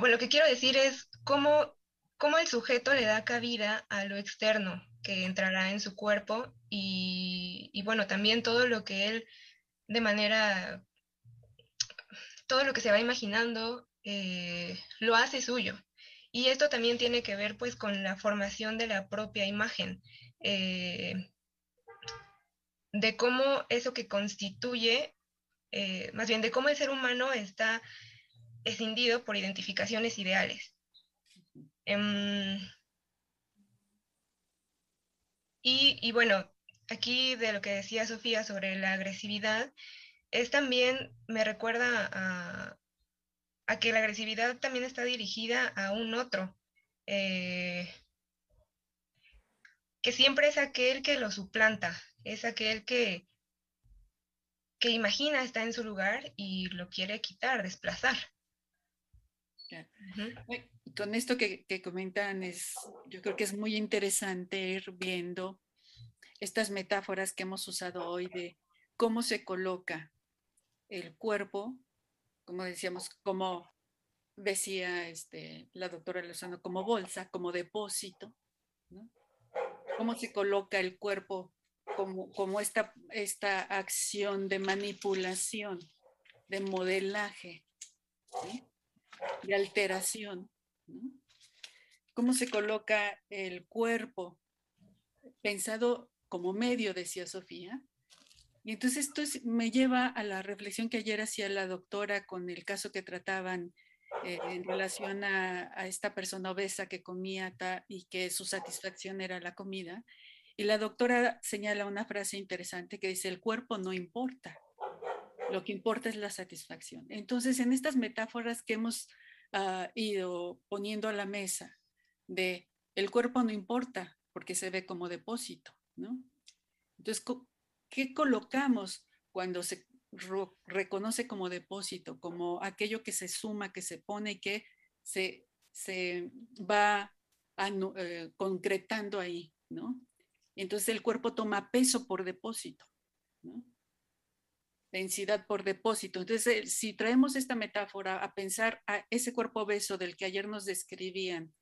[SPEAKER 4] bueno, lo que quiero decir es cómo, cómo el sujeto le da cabida a lo externo que entrará en su cuerpo y, bueno, también todo lo que él de manera, todo lo que se va imaginando eh, lo hace suyo. Y esto también tiene que ver pues con la formación de la propia imagen. Eh, de cómo eso que constituye, eh, más bien de cómo el ser humano está escindido por identificaciones ideales. Em, y, bueno, aquí de lo que decía Sofía sobre la agresividad, es también, me recuerda a, que la agresividad también está dirigida a un otro, eh, que siempre es aquel que lo suplanta, es aquel que, que imagina está en su lugar y lo quiere quitar, desplazar.
[SPEAKER 5] Con esto que, comentan, es, yo creo que es muy interesante ir viendo estas metáforas que hemos usado hoy de cómo se coloca el cuerpo, como decíamos, como decía este, la doctora Lozano, como bolsa, como depósito, cómo se coloca el cuerpo como, esta, esta acción de manipulación, de modelaje, de alteración. ¿Cómo se coloca el cuerpo pensado como medio, decía Sofía? Y entonces esto me lleva a la reflexión que ayer hacía la doctora con el caso que trataban eh, en relación a, esta persona obesa que comía y que su satisfacción era la comida. Y la doctora señala una frase interesante que dice, el cuerpo no importa, lo que importa es la satisfacción. Entonces, en estas metáforas que hemos ah, ido poniendo a la mesa de el cuerpo no importa porque se ve como depósito, ¿no? Entonces, ¿qué colocamos cuando se reconoce como depósito, como aquello que se suma, que se pone y que se, va eh, concretando ahí, ¿no? Entonces el cuerpo toma peso por depósito, densidad por depósito. Entonces, eh, si traemos esta metáfora a pensar a ese cuerpo obeso del que ayer nos describían,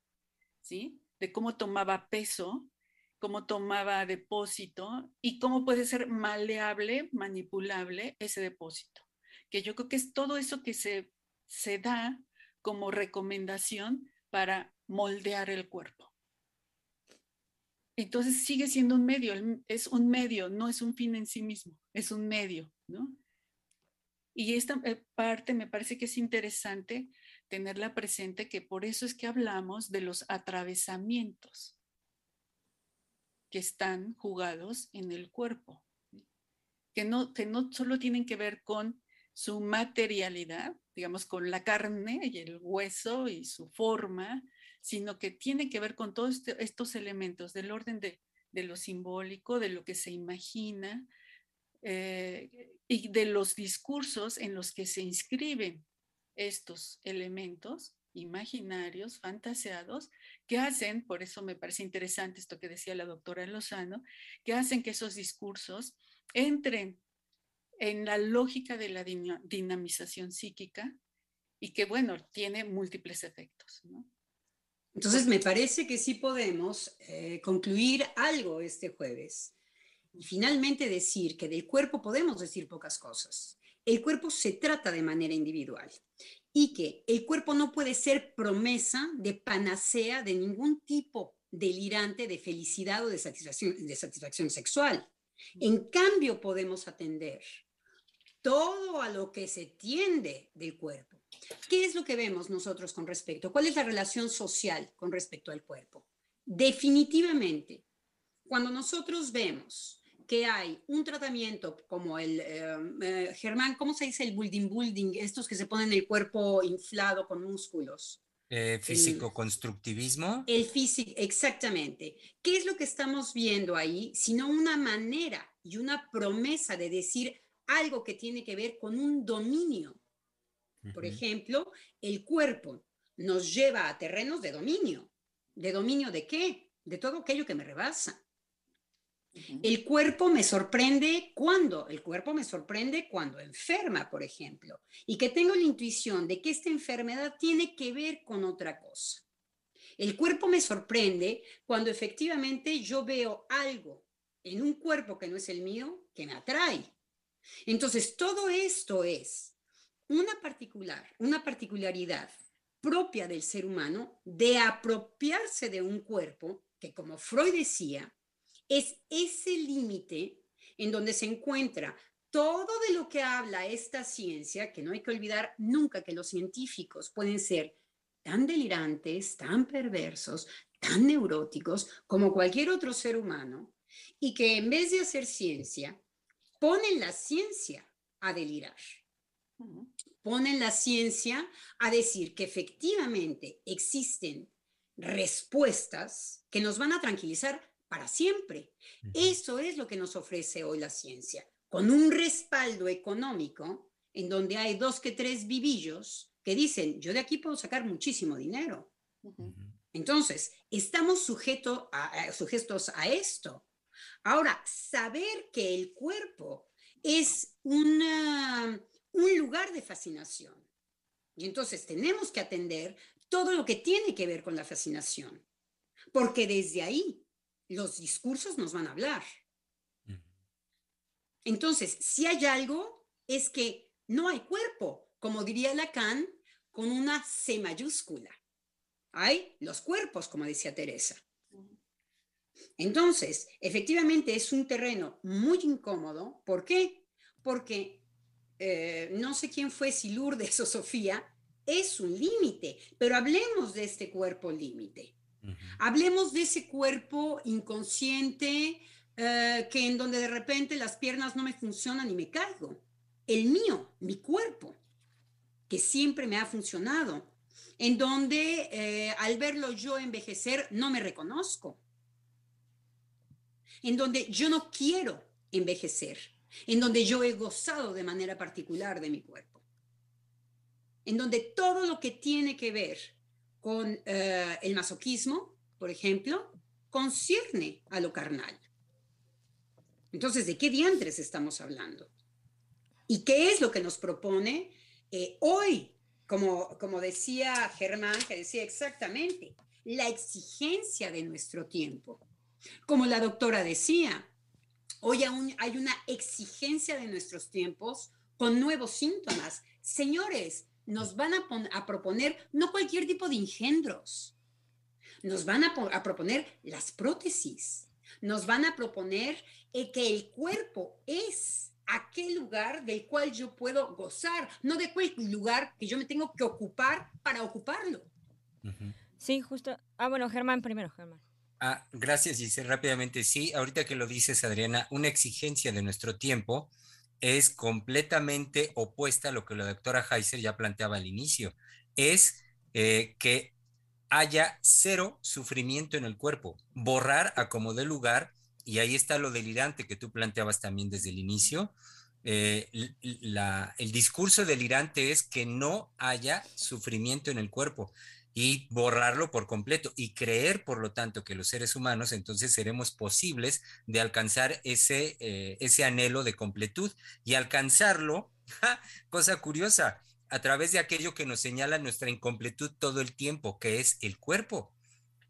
[SPEAKER 5] ¿sí? De cómo tomaba peso, cómo tomaba depósito y cómo puede ser maleable, manipulable ese depósito. Que yo creo que es todo eso que se, se da como recomendación para moldear el cuerpo. Entonces sigue siendo un medio, es un medio, no es un fin en sí mismo, es un medio, ¿no? Y esta eh, parte me parece que es interesante tenerla presente, que por eso es que hablamos de los atravesamientos que están jugados en el cuerpo, que no, que no solo tienen que ver con su materialidad, digamos, con la carne y el hueso y su forma, sino que tiene que ver con todos este, estos elementos del orden de, lo simbólico, de lo que se imagina eh, y de los discursos en los que se inscriben estos elementos imaginarios, fantaseados, que hacen, por eso me parece interesante esto que decía la doctora Lozano, que hacen que esos discursos entren en la lógica de la dinamización psíquica y que, bueno, tiene múltiples efectos.
[SPEAKER 2] Entonces, me parece que sí podemos eh, concluir algo este jueves y finalmente decir que del cuerpo podemos decir pocas cosas. El cuerpo se trata de manera individual y que el cuerpo no puede ser promesa de panacea de ningún tipo delirante de felicidad o de satisfacción, de satisfacción sexual. En cambio, podemos atender todo a lo que se tiende del cuerpo. ¿Qué es lo que vemos nosotros con respecto? ¿Cuál es la relación social con respecto al cuerpo? Definitivamente, cuando nosotros vemos que hay un tratamiento como el, eh, eh, Germán, ¿cómo se dice el building building? Estos que se ponen el cuerpo inflado con músculos.
[SPEAKER 1] Eh, físico-constructivismo.
[SPEAKER 2] El, físico, exactamente. ¿Qué es lo que estamos viendo ahí? Sino una manera y una promesa de decir algo que tiene que ver con un dominio. Por ejemplo, el cuerpo nos lleva a terrenos de dominio. ¿De dominio de qué? De todo aquello que me rebasa. El cuerpo me sorprende cuando, el cuerpo me sorprende cuando enferma, por ejemplo, y que tengo la intuición de que esta enfermedad tiene que ver con otra cosa. El cuerpo me sorprende cuando efectivamente yo veo algo en un cuerpo que no es el mío que me atrae. Entonces, todo esto es una particular, una particularidad propia del ser humano de apropiarse de un cuerpo que, como Freud decía, es ese límite en donde se encuentra todo de lo que habla esta ciencia, que no hay que olvidar nunca que los científicos pueden ser tan delirantes, tan perversos, tan neuróticos como cualquier otro ser humano, y que en vez de hacer ciencia, ponen la ciencia a delirar. Ponen la ciencia a decir que efectivamente existen respuestas que nos van a tranquilizar para siempre. Eso es lo que nos ofrece hoy la ciencia, con un respaldo económico en donde hay dos que tres vivillos que dicen, yo de aquí puedo sacar muchísimo dinero. Entonces, estamos sujeto a, sujetos a esto. Ahora, saber que el cuerpo es una, un lugar de fascinación. Y entonces tenemos que atender todo lo que tiene que ver con la fascinación, porque desde ahí los discursos nos van a hablar. Entonces, si hay algo, es que no hay cuerpo, como diría Lacan, con una C mayúscula. Hay los cuerpos, como decía Teresa. Entonces, efectivamente es un terreno muy incómodo. ¿Por qué? Porque eh, no sé quién fue, si Lourdes o Sofía, es un límite, pero hablemos de este cuerpo límite. Hablemos de ese cuerpo inconsciente eh, que en donde de repente las piernas no me funcionan y me caigo. El mío, mi cuerpo, que siempre me ha funcionado, en donde eh, al verlo yo envejecer no me reconozco, en donde yo no quiero envejecer, en donde yo he gozado de manera particular de mi cuerpo, en donde todo lo que tiene que ver con eh, el masoquismo, por ejemplo, concierne a lo carnal. Entonces, ¿de qué diantres estamos hablando? ¿Y qué es lo que nos propone eh, hoy? Como, como decía Germán, que decía exactamente, la exigencia de nuestro tiempo. Como la doctora decía, hoy aún hay una exigencia de nuestros tiempos con nuevos síntomas. Señores, nos van a, proponer no cualquier tipo de engendros, nos van a, proponer las prótesis, nos van a proponer eh, que el cuerpo es aquel lugar del cual yo puedo gozar, no de cualquier lugar que yo me tengo que ocupar para ocuparlo.
[SPEAKER 7] Sí, justo. Ah, bueno, Germán primero, Germán.
[SPEAKER 1] Ah, gracias, Giselle. Rápidamente, sí, ahorita que lo dices, Adriana, una exigencia de nuestro tiempo es completamente opuesta a lo que la doctora Heiser ya planteaba al inicio. Es eh, que haya cero sufrimiento en el cuerpo, borrar a como de lugar, y ahí está lo delirante que tú planteabas también desde el inicio. Eh, el discurso delirante es que no haya sufrimiento en el cuerpo y borrarlo por completo y creer, por lo tanto, que los seres humanos entonces seremos posibles de alcanzar ese, eh, ese anhelo de completud y alcanzarlo, cosa curiosa, a través de aquello que nos señala nuestra incompletud todo el tiempo, que es el cuerpo.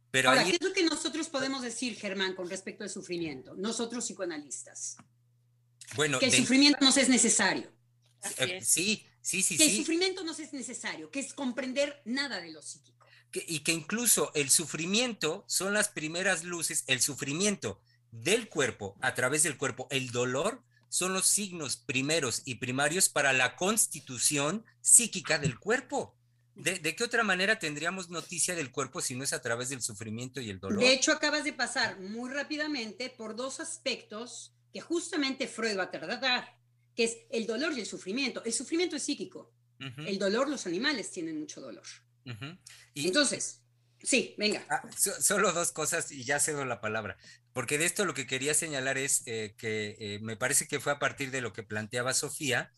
[SPEAKER 2] Pero Ahora, ¿qué es lo que nosotros podemos decir, Germán, con respecto al sufrimiento? Nosotros psicoanalistas. Bueno, que el sufrimiento nos es necesario.
[SPEAKER 1] Eh, sí, Sí, sí,
[SPEAKER 2] que el sufrimiento no es necesario, que es comprender nada de lo psíquico.
[SPEAKER 1] Y que incluso el sufrimiento son las primeras luces, el sufrimiento del cuerpo a través del cuerpo, el dolor son los signos primeros y primarios para la constitución psíquica del cuerpo. ¿De, ¿De, qué otra manera tendríamos noticia del cuerpo si no es a través del sufrimiento y el dolor?
[SPEAKER 2] De hecho, acabas de pasar muy rápidamente por dos aspectos que justamente Freud va a tratar, que es el dolor y el sufrimiento. El sufrimiento es psíquico. El dolor, los animales tienen mucho dolor. Y, Entonces, sí, venga.
[SPEAKER 1] Ah, solo dos cosas y ya cedo la palabra. Porque de esto lo que quería señalar es eh, que eh, me parece que fue a partir de lo que planteaba Sofía,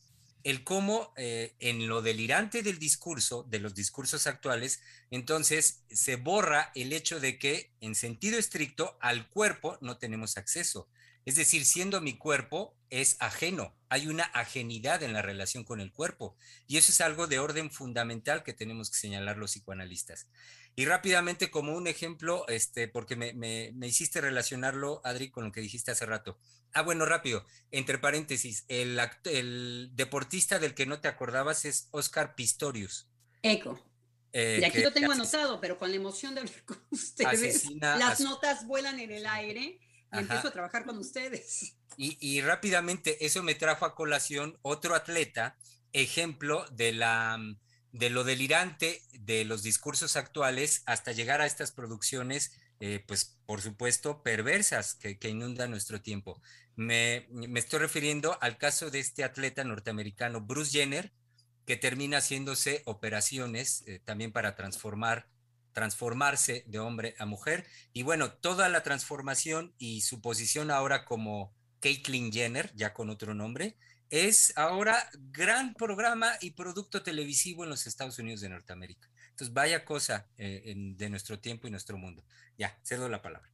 [SPEAKER 1] el cómo eh, en lo delirante del discurso, de los discursos actuales, entonces se borra el hecho de que en sentido estricto al cuerpo no tenemos acceso. Es decir, siendo mi cuerpo es ajeno, hay una ajenidad en la relación con el cuerpo y eso es algo de orden fundamental que tenemos que señalar los psicoanalistas. Y rápidamente como un ejemplo, este, porque me, me, me hiciste relacionarlo, Adri, con lo que dijiste hace rato. Ah, bueno, rápido, entre paréntesis, el, el deportista del que no te acordabas es Oscar Pistorius.
[SPEAKER 2] Eco. Eh, y aquí lo tengo anotado, pero con la emoción de hablar con ustedes, las notas vuelan en el aire y empiezo a trabajar con ustedes.
[SPEAKER 1] Y, rápidamente eso me trajo a colación otro atleta, ejemplo de la de lo delirante de los discursos actuales hasta llegar a estas producciones, eh, pues por supuesto, perversas que, inundan nuestro tiempo. Me, estoy refiriendo al caso de este atleta norteamericano, Bruce Jenner, que termina haciéndose operaciones eh, también para transformar transformarse de hombre a mujer. Y bueno, toda la transformación y su posición ahora como Caitlyn Jenner, ya con otro nombre, es ahora gran programa y producto televisivo en los Estados Unidos de Norteamérica. Entonces, vaya cosa eh, de nuestro tiempo y nuestro mundo. Ya, cedo la palabra.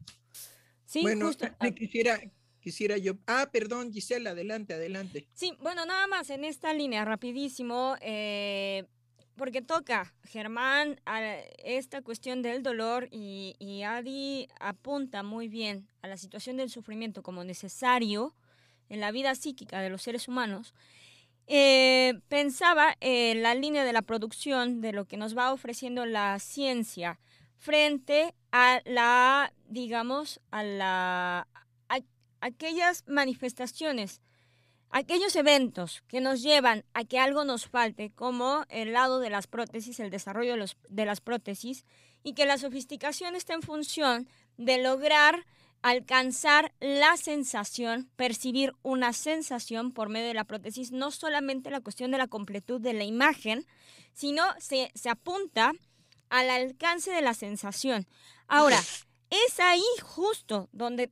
[SPEAKER 6] Sí, bueno, ah. quisiera, quisiera yo. Ah, perdón, Gisela, adelante, adelante.
[SPEAKER 7] Sí, bueno, nada más en esta línea, rapidísimo. Eh, porque toca, Germán, a esta cuestión del dolor y, y, Adi apunta muy bien a la situación del sufrimiento como necesario en la vida psíquica de los seres humanos. Eh, pensaba en la línea de la producción de lo que nos va ofreciendo la ciencia frente a la, digamos, a la a aquellas manifestaciones aquellos eventos que nos llevan a que algo nos falte, como el lado de las prótesis, el desarrollo de, los, de las prótesis, y que la sofisticación está en función de lograr alcanzar la sensación, percibir una sensación por medio de la prótesis, no solamente la cuestión de la completud de la imagen, sino se, se apunta al alcance de la sensación. Ahora, es ahí justo donde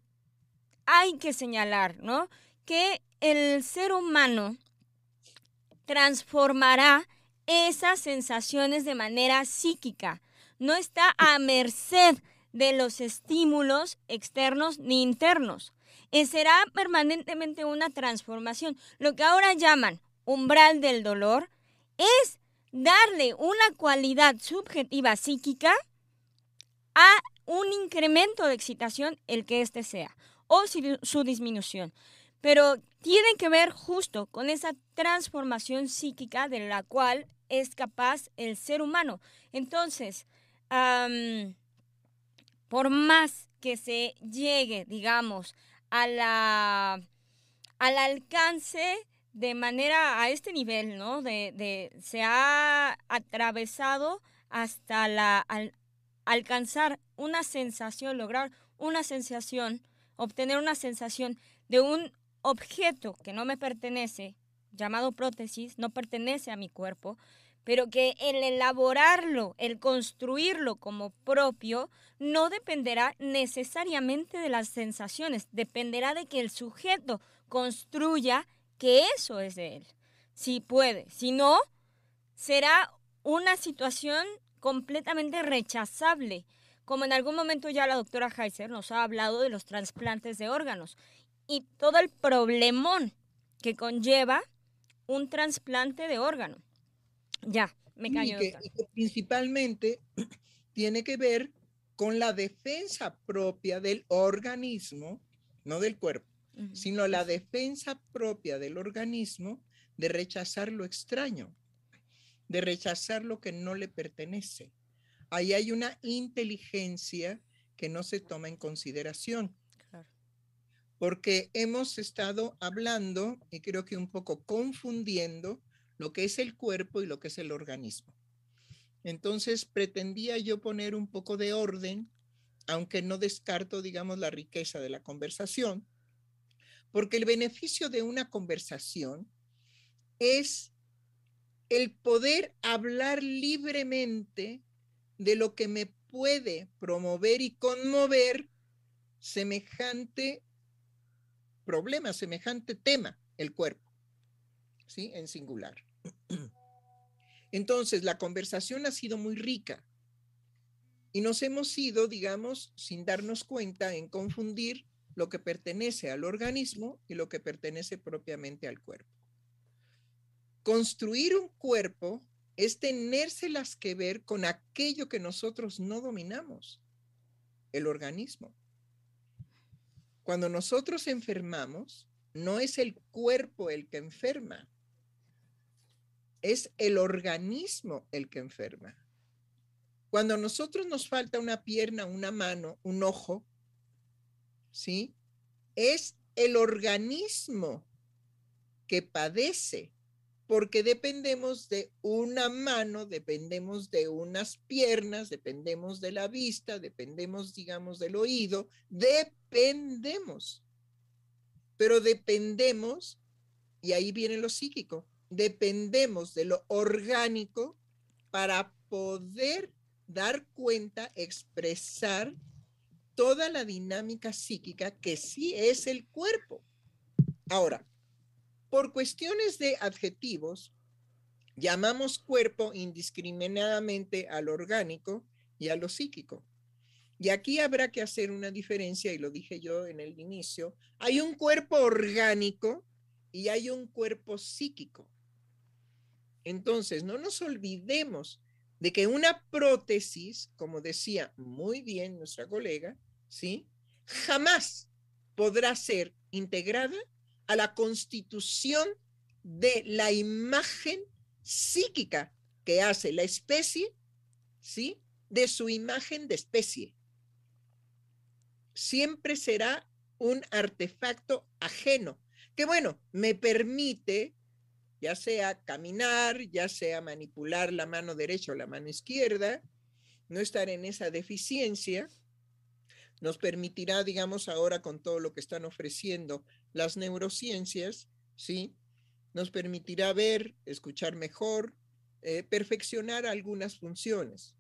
[SPEAKER 7] hay que señalar, ¿no? Que el ser humano transformará esas sensaciones de manera psíquica. No está a merced de los estímulos externos ni internos. Y será permanentemente una transformación. Lo que ahora llaman umbral del dolor es darle una cualidad subjetiva psíquica a un incremento de excitación, el que éste sea, o su disminución pero tiene que ver justo con esa transformación psíquica de la cual es capaz el ser humano. Entonces, por más que se llegue, digamos, a la, al alcance de manera a este nivel, ¿no? De, se ha atravesado hasta la alcanzar una sensación, lograr una sensación, obtener una sensación de un objeto que no me pertenece, llamado prótesis, no pertenece a mi cuerpo, pero que el elaborarlo, el construirlo como propio, no dependerá necesariamente de las sensaciones, dependerá de que el sujeto construya que eso es de él. Si puede, si no, será una situación completamente rechazable, como en algún momento ya la doctora Heiser nos ha hablado de los trasplantes de órganos y todo el problemón que conlleva un trasplante de órgano. Ya, me callo.
[SPEAKER 6] Y que, principalmente tiene que ver con la defensa propia del organismo, no del cuerpo, sino la defensa propia del organismo de rechazar lo extraño. de rechazar lo que no le pertenece. Ahí hay una inteligencia que no se toma en consideración. Porque hemos estado hablando, y creo que un poco confundiendo, lo que es el cuerpo y lo que es el organismo. Entonces pretendía yo poner un poco de orden, aunque no descarto, digamos, la riqueza de la conversación, porque el beneficio de una conversación es el poder hablar libremente de lo que me puede promover y conmover semejante problema, semejante tema, el cuerpo, ¿sí? En singular. Entonces, la conversación ha sido muy rica y nos hemos ido, digamos, sin darnos cuenta, en confundir lo que pertenece al organismo y lo que pertenece propiamente al cuerpo. Construir un cuerpo es tenérselas que ver con aquello que nosotros no dominamos, el organismo. Cuando nosotros enfermamos, no es el cuerpo el que enferma, es el organismo el que enferma. Cuando a nosotros nos falta una pierna, una mano, un ojo, ¿sí? Es el organismo que padece porque dependemos de una mano, dependemos de unas piernas, dependemos de la vista, dependemos, digamos, del oído, dependemos. Pero dependemos, y ahí viene lo psíquico, dependemos de lo orgánico para poder dar cuenta, expresar toda la dinámica psíquica que sí es el cuerpo. Ahora, por cuestiones de adjetivos, llamamos cuerpo indiscriminadamente al orgánico y a lo psíquico. Y aquí habrá que hacer una diferencia, y lo dije yo en el inicio, hay un cuerpo orgánico y hay un cuerpo psíquico. Entonces, no nos olvidemos de que una prótesis, como decía muy bien nuestra colega, ¿sí? Jamás podrá ser integrada a la constitución de la imagen psíquica que hace la especie, ¿sí? De su imagen de especie. Siempre será un artefacto ajeno, que bueno, me permite, ya sea caminar, ya sea manipular la mano derecha o la mano izquierda, no estar en esa deficiencia, nos permitirá, digamos, ahora con todo lo que están ofreciendo las neurociencias, ¿sí? Nos permitirá ver, escuchar mejor, eh, perfeccionar algunas funciones,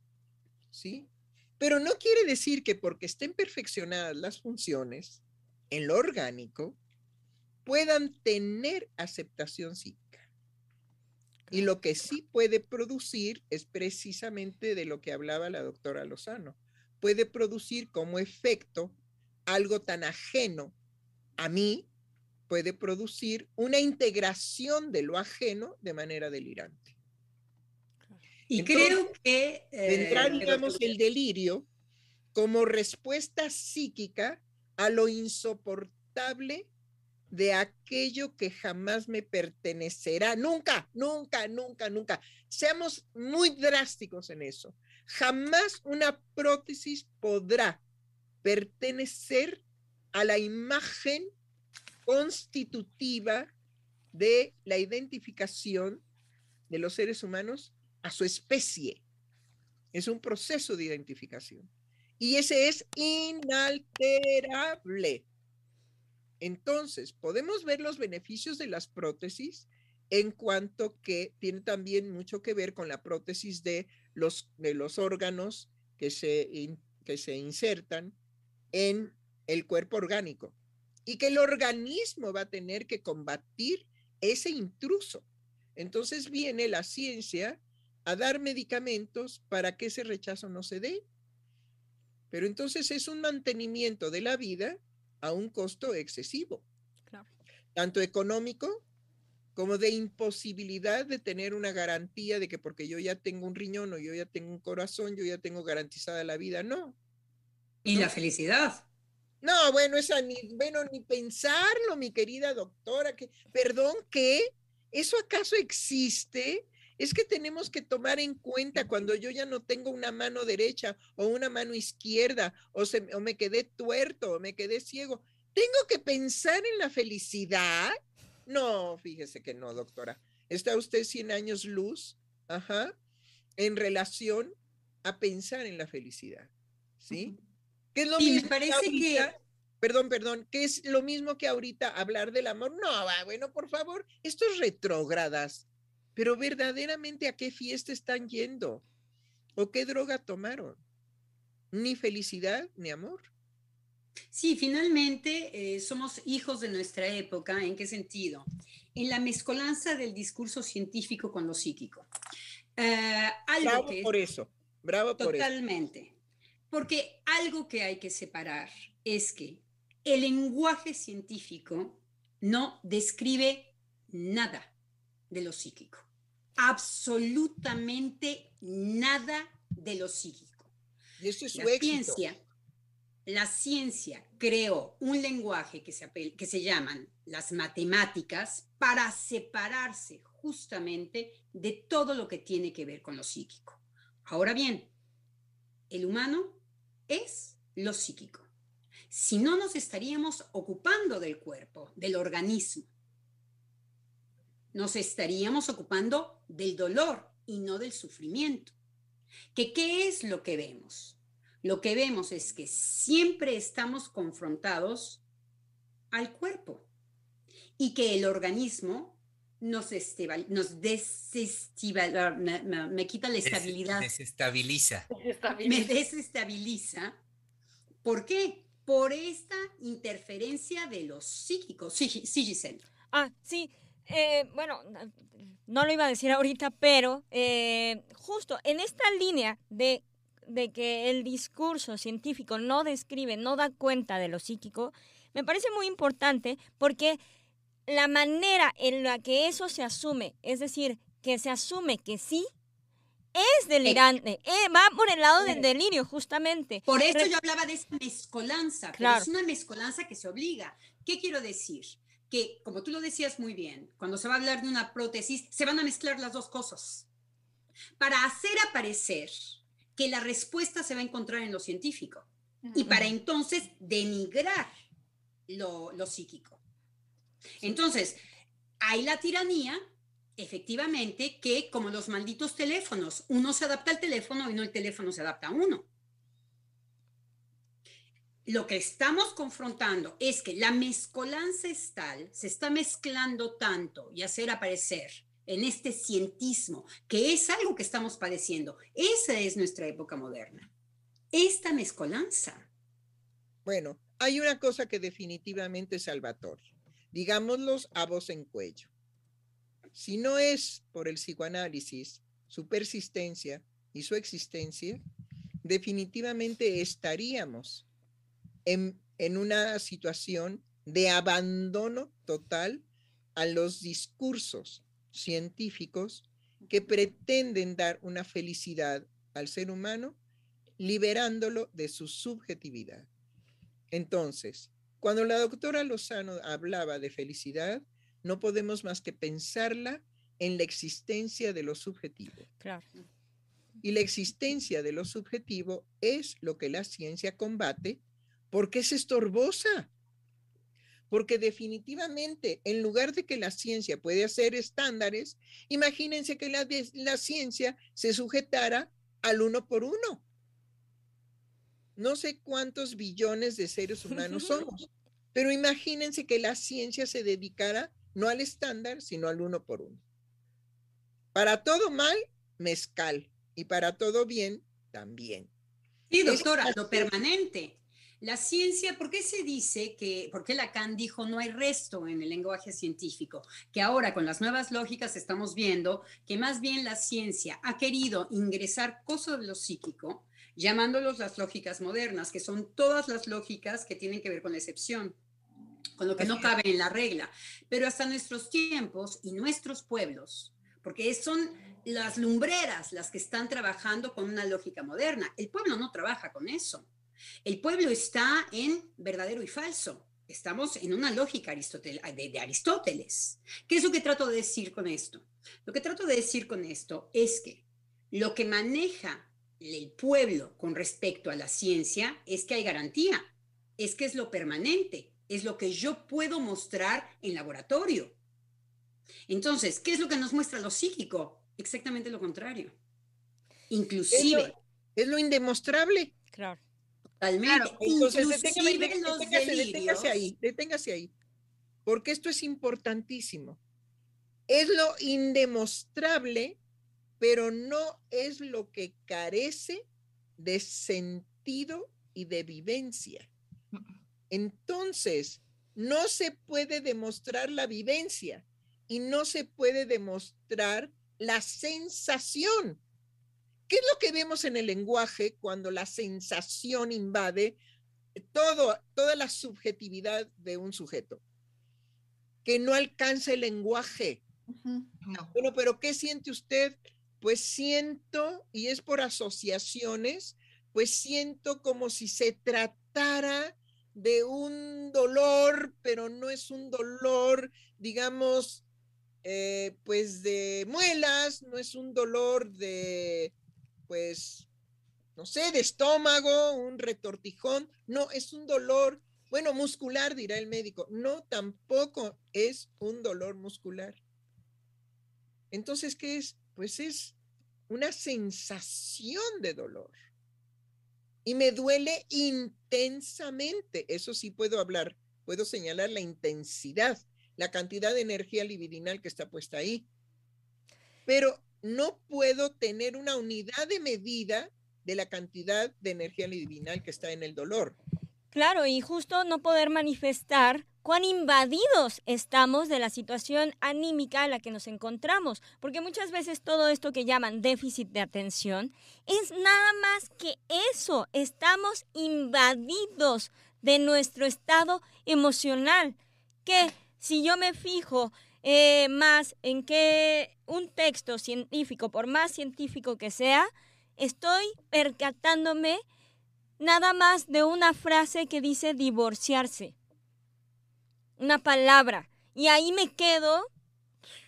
[SPEAKER 6] ¿sí? Pero no quiere decir que porque estén perfeccionadas las funciones en lo orgánico, puedan tener aceptación psíquica. Y lo que sí puede producir es precisamente de lo que hablaba la doctora Lozano. Puede producir como efecto algo tan ajeno a mí puede producir una integración de lo ajeno de manera delirante.
[SPEAKER 2] Y creo que...
[SPEAKER 6] vendrá, eh, digamos, el delirio como respuesta psíquica a lo insoportable de aquello que jamás me pertenecerá. Nunca, nunca, nunca, nunca. Seamos muy drásticos en eso. Jamás una prótesis podrá pertenecer a la imagen constitutiva de la identificación de los seres humanos a su especie. Es un proceso de identificación. Y ese es inalterable. Entonces, podemos ver los beneficios de las prótesis en cuanto que tiene también mucho que ver con la prótesis de los, de los órganos que se, que se insertan en el cuerpo orgánico y que el organismo va a tener que combatir ese intruso. Entonces viene la ciencia a dar medicamentos para que ese rechazo no se dé. Pero entonces es un mantenimiento de la vida a un costo excesivo, tanto económico como de imposibilidad de tener una garantía de que porque yo ya tengo un riñón o yo ya tengo un corazón, yo ya tengo garantizada la vida, no.
[SPEAKER 2] Y la felicidad.
[SPEAKER 6] No, bueno, esa ni, bueno, ni pensarlo, mi querida doctora, que, perdón, ¿qué? ¿Eso acaso existe? Es que tenemos que tomar en cuenta cuando yo ya no tengo una mano derecha o una mano izquierda o, se, o me quedé tuerto o me quedé ciego. ¿Tengo que pensar en la felicidad? No, fíjese que no, doctora. ¿Está usted 100 años luz? Ajá. En relación a pensar en la felicidad. ¿Sí? ¿Qué es lo mismo?
[SPEAKER 2] Me parece que,
[SPEAKER 6] Perdón, perdón, ¿qué es lo mismo que ahorita hablar del amor? No, bueno, por favor, esto es retrógradas. Pero verdaderamente, ¿a qué fiesta están yendo? ¿O qué droga tomaron? Ni felicidad ni amor.
[SPEAKER 2] Sí, finalmente eh, somos hijos de nuestra época. ¿En qué sentido? En la mezcolanza del discurso científico con lo psíquico.
[SPEAKER 6] Eh, algo Bravo por eso. Bravo
[SPEAKER 2] por eso. Totalmente. Porque algo que hay que separar es que el lenguaje científico no describe nada de lo psíquico. Absolutamente nada de lo psíquico.
[SPEAKER 6] Y eso es
[SPEAKER 2] la ciencia la ciencia creó un lenguaje que se, que se llaman las matemáticas para separarse justamente de todo lo que tiene que ver con lo psíquico. Ahora bien, el humano es lo psíquico. Si no nos estaríamos ocupando del cuerpo, del organismo, nos estaríamos ocupando del dolor y no del sufrimiento. ¿Que ¿Qué es lo que vemos? Lo que vemos es que siempre estamos confrontados al cuerpo y que el organismo nos, nos me, me, quita la estabilidad.
[SPEAKER 1] Desestabiliza.
[SPEAKER 2] Me desestabiliza. ¿Por qué? Por esta interferencia de los psíquicos. Sí, sí Giselle.
[SPEAKER 7] Ah, sí. Eh, bueno, no lo iba a decir ahorita, pero eh, justo en esta línea de de que el discurso científico no describe, no da cuenta de lo psíquico, me parece muy importante porque la manera en la que eso se asume, es decir, que se asume que sí, es delirante, eh, va por el lado del delirio, justamente.
[SPEAKER 2] Por eso yo hablaba de esa mezcolanza, pero es una mezcolanza que se obliga. ¿Qué quiero decir? Que, como tú lo decías muy bien, cuando se va a hablar de una prótesis, se van a mezclar las dos cosas. Para hacer aparecer que la respuesta se va a encontrar en lo científico y para entonces denigrar lo, lo psíquico. Entonces, hay la tiranía, efectivamente, que como los malditos teléfonos, uno se adapta al teléfono y no el teléfono se adapta a uno. Lo que estamos confrontando es que la mezcolanza es tal, se está mezclando tanto y hacer aparecer en este cientismo, que es algo que estamos padeciendo. Esa es nuestra época moderna. Esta mezcolanza.
[SPEAKER 6] Bueno, hay una cosa que definitivamente es salvatorio. Digámoslos a voz en cuello. Si no es por el psicoanálisis, su persistencia y su existencia, definitivamente estaríamos en, en una situación de abandono total a los discursos científicos que pretenden dar una felicidad al ser humano liberándolo de su subjetividad. Entonces, cuando la doctora Lozano hablaba de felicidad, no podemos más que pensarla en la existencia de lo subjetivo. Y la existencia de lo subjetivo es lo que la ciencia combate porque es estorbosa porque definitivamente, en lugar de que la ciencia puede hacer estándares, imagínense que la, la ciencia se sujetara al uno por uno. No sé cuántos billones de seres humanos somos, pero imagínense que la ciencia se dedicara no al estándar, sino al uno por uno. Para todo mal, mezcal, y para todo bien, también.
[SPEAKER 2] Sí, doctora, lo permanente. La ciencia, ¿por qué se dice que, por qué Lacan dijo no hay resto en el lenguaje científico? Que ahora con las nuevas lógicas estamos viendo que más bien la ciencia ha querido ingresar cosas de lo psíquico, llamándolos las lógicas modernas, que son todas las lógicas que tienen que ver con la excepción, con lo que no cabe en la regla. Pero hasta nuestros tiempos y nuestros pueblos, porque son las lumbreras las que están trabajando con una lógica moderna. El pueblo no trabaja con eso. El pueblo está en verdadero y falso. Estamos en una lógica de, Aristóteles. ¿Qué es lo que trato de decir con esto? Lo que trato de decir con esto es que lo que maneja el pueblo con respecto a la ciencia es que hay garantía, es que es lo permanente, es lo que yo puedo mostrar en laboratorio. Entonces, ¿qué es lo que nos muestra lo psíquico? Exactamente lo contrario. Inclusive.
[SPEAKER 6] Es lo, indemostrable.
[SPEAKER 7] Claro.
[SPEAKER 2] Totalmente.
[SPEAKER 6] Entonces, deténgase ahí, deténgase ahí. Porque esto es importantísimo. Es lo indemostrable pero no es lo que carece de sentido y de vivencia. Entonces, no se puede demostrar la vivencia y no se puede demostrar la sensación. ¿Qué es lo que vemos en el lenguaje cuando la sensación invade todo, toda la subjetividad de un sujeto? Que no alcanza el lenguaje. No. Bueno, pero ¿qué siente usted? pues siento, y es por asociaciones, pues siento como si se tratara de un dolor, pero no es un dolor, digamos, eh, pues de muelas, no es un dolor de, pues, no sé, de estómago, un retortijón, no, es un dolor, bueno, muscular, dirá el médico, no, tampoco es un dolor muscular. Entonces, ¿qué es? pues es una sensación de dolor. Y me duele intensamente. Eso sí puedo hablar, puedo señalar la intensidad, la cantidad de energía libidinal que está puesta ahí. Pero no puedo tener una unidad de medida de la cantidad de energía libidinal que está en el dolor.
[SPEAKER 7] Claro, y justo no poder manifestar cuán invadidos estamos de la situación anímica en la que nos encontramos, porque muchas veces todo esto que llaman déficit de atención es nada más que eso, estamos invadidos de nuestro estado emocional, que si yo me fijo eh, más en que un texto científico, por más científico que sea, estoy percatándome nada más de una frase que dice divorciarse una palabra. Y ahí me quedo,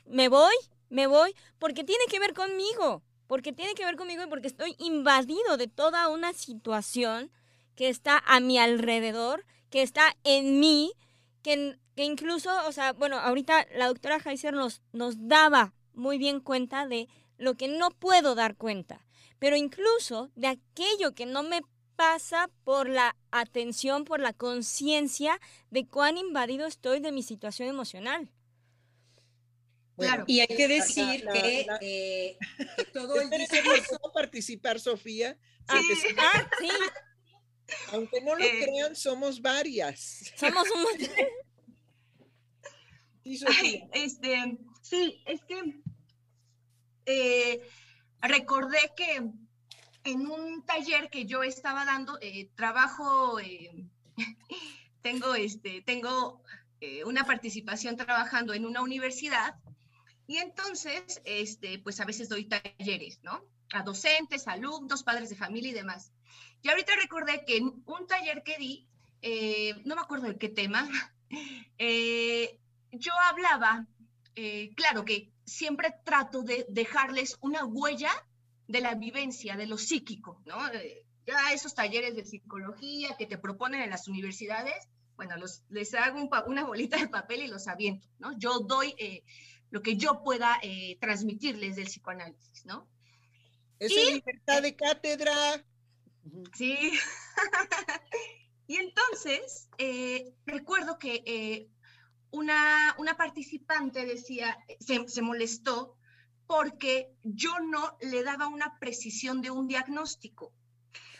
[SPEAKER 7] me voy, me voy, porque tiene que ver conmigo, porque tiene que ver conmigo y porque estoy invadido de toda una situación que está a mi alrededor, que está en mí, que, que incluso, o sea, bueno, ahorita la doctora Heiser nos, nos daba muy bien cuenta de lo que no puedo dar cuenta, pero incluso de aquello que no me pasa por la atención, por la conciencia de cuán invadido estoy de mi situación emocional.
[SPEAKER 2] claro, y hay que decir que, eh, todo el discurso...
[SPEAKER 6] participar, Sofía? Ah, sí. aunque no lo eh, crean, somos varias.
[SPEAKER 7] Somos un
[SPEAKER 3] sí, este, sí, es que eh, recordé que en un taller que yo estaba dando, eh, trabajo, eh, tengo, este, tengo eh, una participación trabajando en una universidad y entonces, este, pues a veces doy talleres, ¿no? A docentes, alumnos, padres de familia y demás. Y ahorita recordé que en un taller que di, no me acuerdo de qué tema, yo hablaba, claro que siempre trato de dejarles una huella de la vivencia, de lo psíquico, ¿no? Eh, ya esos talleres de psicología que te proponen en las universidades, bueno, los, les hago una bolita de papel y los aviento, ¿no? Yo doy eh, lo que yo pueda eh, transmitirles del psicoanálisis, ¿no?
[SPEAKER 6] Esa es libertad de cátedra.
[SPEAKER 3] Sí. y entonces, recuerdo que una, una participante decía, se, molestó porque yo no le daba una precisión de un diagnóstico.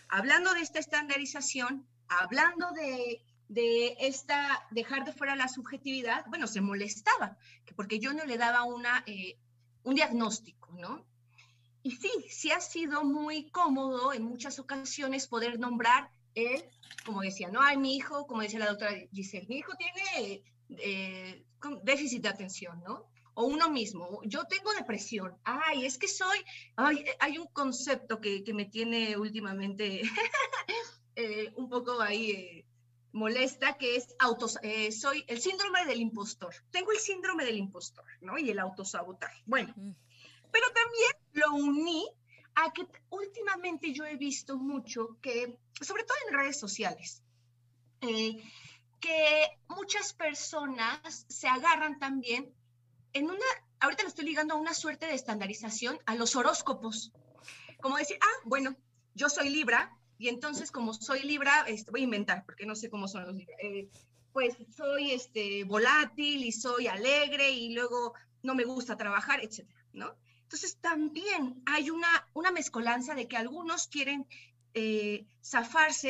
[SPEAKER 3] Hablando de esta estandarización, hablando de, esta, dejar de fuera la subjetividad, bueno, se molestaba, porque yo no le daba una, eh, un diagnóstico, ¿no? Y sí, sí ha sido muy cómodo en muchas ocasiones poder nombrar él, como decía, no, hay mi hijo, como decía la doctora Giselle, mi hijo tiene eh, déficit de atención, ¿no? o uno mismo. Yo tengo depresión. Ay, es que soy, ay, hay un concepto que, que me tiene últimamente eh, un poco ahí, eh, molesta, que es autos, eh, soy el síndrome del impostor. Tengo el síndrome del impostor, ¿no? Y el autosabotaje. Bueno, pero también lo uní a que últimamente yo he visto mucho que, sobre todo en redes sociales, eh, que muchas personas se agarran también en una, ahorita lo estoy ligando a una suerte de estandarización a los horóscopos. Como decir, ah, bueno, yo soy Libra, y entonces como soy Libra, este, voy a inventar, porque no sé cómo son los Libra, eh, pues soy este, volátil y soy alegre y luego no me gusta trabajar, etcétera, ¿no? Entonces también hay una, una mezcolanza de que algunos quieren eh,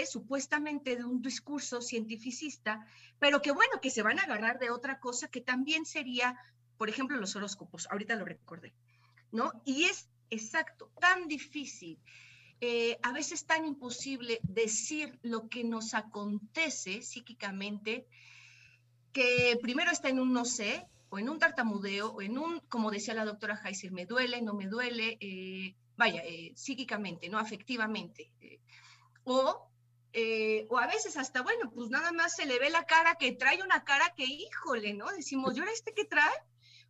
[SPEAKER 3] supuestamente de un discurso cientificista, pero que bueno, que se van a agarrar de otra cosa que también sería, por ejemplo, los horóscopos, ahorita lo recordé, ¿no? Y es exacto, tan difícil, eh, a veces tan imposible decir lo que nos acontece psíquicamente, que primero está en un no sé, o en un tartamudeo, o en un, como decía la doctora Heiser, me duele, no me duele, eh, vaya, eh, psíquicamente, no afectivamente. Eh, o, o a veces hasta, bueno, pues nada más se le ve la cara que trae una cara que, híjole, ¿no? Decimos, ¿yo era este que trae?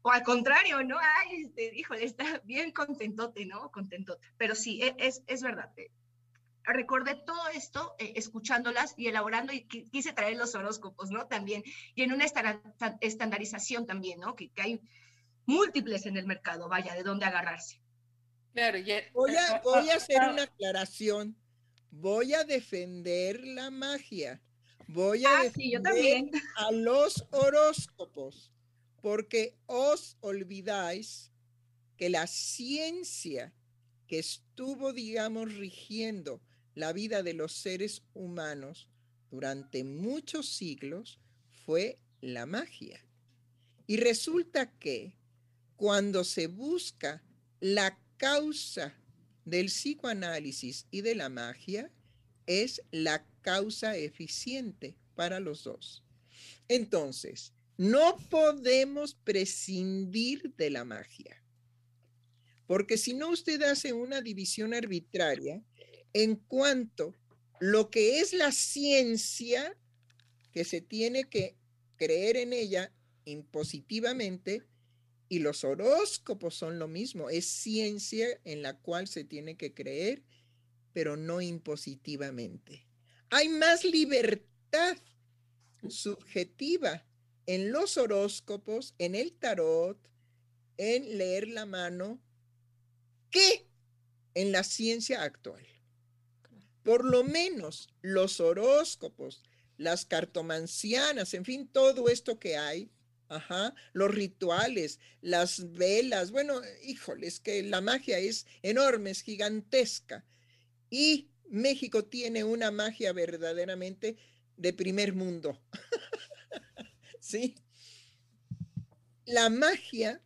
[SPEAKER 3] O al contrario, ¿no? Ay, este, híjole, está bien contentote, ¿no? Contentote. Pero sí, e, es, es verdad recordé todo esto eh, escuchándolas y elaborando y quise traer los horóscopos, ¿no? También, y en una estandarización también, ¿no? Que, hay múltiples en el mercado, vaya, de dónde agarrarse.
[SPEAKER 6] Claro, voy, a, voy a hacer una aclaración. Voy a defender la magia. Voy a
[SPEAKER 3] ah, defender
[SPEAKER 6] a los horóscopos, porque os olvidáis que la ciencia que estuvo, digamos, rigiendo la vida de los seres humanos durante muchos siglos fue la magia. Y resulta que cuando se busca la causa del psicoanálisis y de la magia, es la causa eficiente para los dos. Entonces, no podemos prescindir de la magia, porque si no usted hace una división arbitraria en cuanto lo que es la ciencia, que se tiene que creer en ella impositivamente, y los horóscopos son lo mismo, es ciencia en la cual se tiene que creer, pero no impositivamente. Hay más libertad subjetiva en los horóscopos, en el tarot, en leer la mano, que en la ciencia actual. Por lo menos los horóscopos, las cartomancianas, en fin, todo esto que hay, ajá, los rituales, las velas, bueno, híjole, es que la magia es enorme, es gigantesca. Y México tiene una magia verdaderamente de primer mundo. ¿Sí? La magia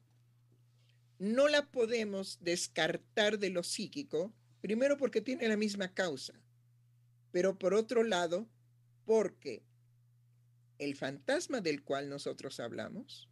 [SPEAKER 6] no la podemos descartar de lo psíquico, primero porque tiene la misma causa, pero por otro lado, porque el fantasma del cual nosotros hablamos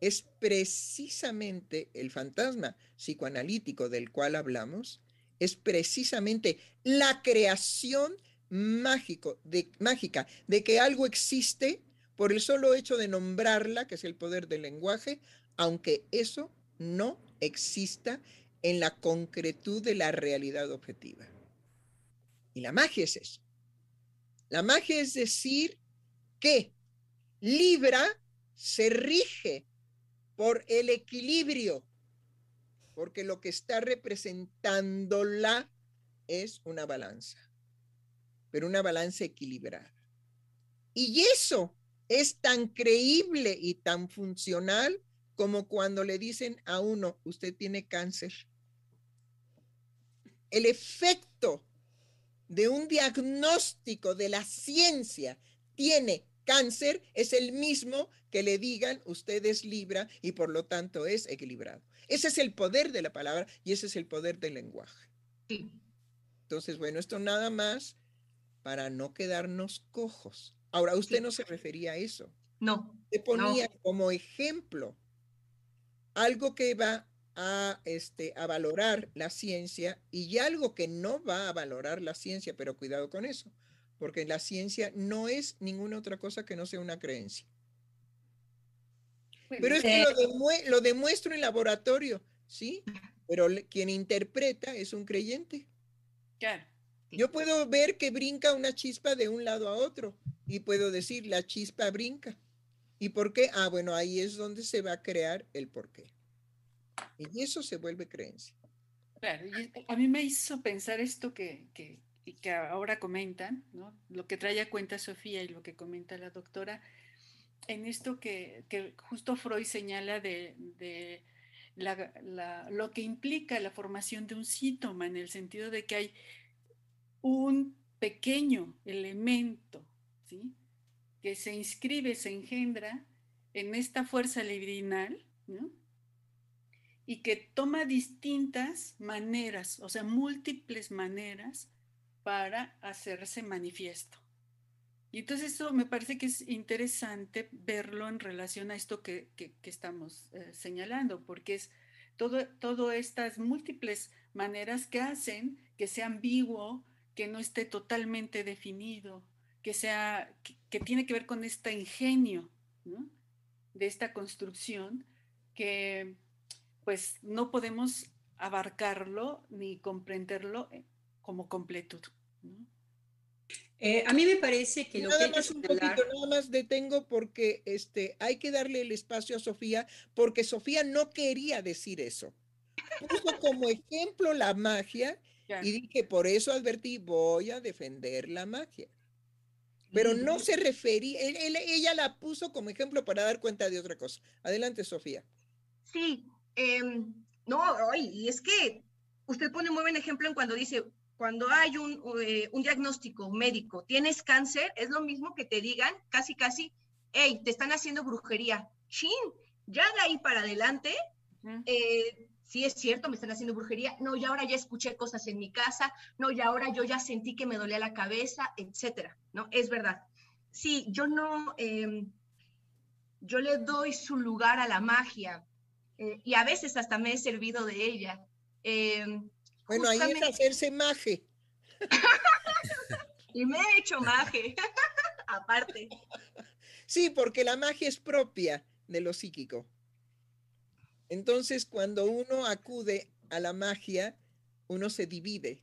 [SPEAKER 6] es precisamente el fantasma psicoanalítico del cual hablamos, es precisamente la creación mágico, de, mágica de que algo existe por el solo hecho de nombrarla, que es el poder del lenguaje, aunque eso no exista en la concretud de la realidad objetiva. Y la magia es eso. La magia es decir que Libra se rige por el equilibrio, porque lo que está representándola es una balanza, pero una balanza equilibrada. Y eso es tan creíble y tan funcional como cuando le dicen a uno, usted tiene cáncer. El efecto de un diagnóstico de la ciencia tiene cáncer es el mismo que le digan usted es Libra y por lo tanto es equilibrado. Ese es el poder de la palabra y ese es el poder del lenguaje. Entonces, bueno, esto nada más para no quedarnos cojos. Ahora, usted no se refería a eso.
[SPEAKER 3] No.
[SPEAKER 6] Se ponía como ejemplo algo que va a, este, a valorar la ciencia y algo que no va a valorar la ciencia, pero cuidado con eso, porque la ciencia no es ninguna otra cosa que no sea una creencia. Pero es que lo, lo demuestro en laboratorio, ¿sí? Pero quien interpreta es un creyente.
[SPEAKER 5] Claro.
[SPEAKER 6] Yo puedo ver que brinca una chispa de un lado a otro y puedo decir, la chispa brinca. ¿Y por qué? Ah, bueno, ahí es donde se va a crear el por qué. Y eso se vuelve creencia.
[SPEAKER 5] Claro, y a mí me hizo pensar esto que, que, que ahora comentan, ¿no? lo que trae a cuenta Sofía y lo que comenta la doctora, en esto que, que justo Freud señala de, de la, lo que implica la formación de un síntoma, en el sentido de que hay un pequeño elemento ¿sí? que se inscribe, se engendra en esta fuerza libidinal, ¿no? y que toma distintas maneras, o sea, múltiples maneras para hacerse manifiesto. Y entonces eso me parece que es interesante verlo en relación a esto que, que, estamos eh, señalando, porque es todo, todo estas múltiples maneras que hacen que sea ambiguo, que no esté totalmente definido, que sea, que, tiene que ver con este ingenio. De esta construcción que pues no podemos abarcarlo ni comprenderlo eh, como completud.
[SPEAKER 2] Eh, a mí me parece que
[SPEAKER 6] nada más un poquito, nada más detengo porque este, hay que darle el espacio a Sofía, porque Sofía no quería decir eso. Puso como ejemplo la magia y dije, por eso advertí, voy a defender la magia pero no se refería, ella la puso como ejemplo para dar cuenta de otra cosa. Adelante, Sofía.
[SPEAKER 3] Sí, em, no, y es que usted pone muy buen ejemplo en cuando dice, cuando hay un, eh, un, diagnóstico médico, tienes cáncer, es lo mismo que te digan casi, casi, hey, te están haciendo brujería. Chin, ya de ahí para adelante, eh, sí es cierto, me están haciendo brujería, no, y ahora ya escuché cosas en mi casa, no, y ahora yo ya sentí que me dolía la cabeza, etcétera, ¿no? Es verdad. Sí, yo no, em, yo le doy su lugar a la magia eh, y a veces hasta me he servido de ella.
[SPEAKER 6] Em, bueno, ahí es hacerse maje.
[SPEAKER 3] y me he hecho maje, aparte.
[SPEAKER 6] Sí, porque la magia es propia de lo psíquico. Entonces, cuando uno acude a la magia, uno se divide.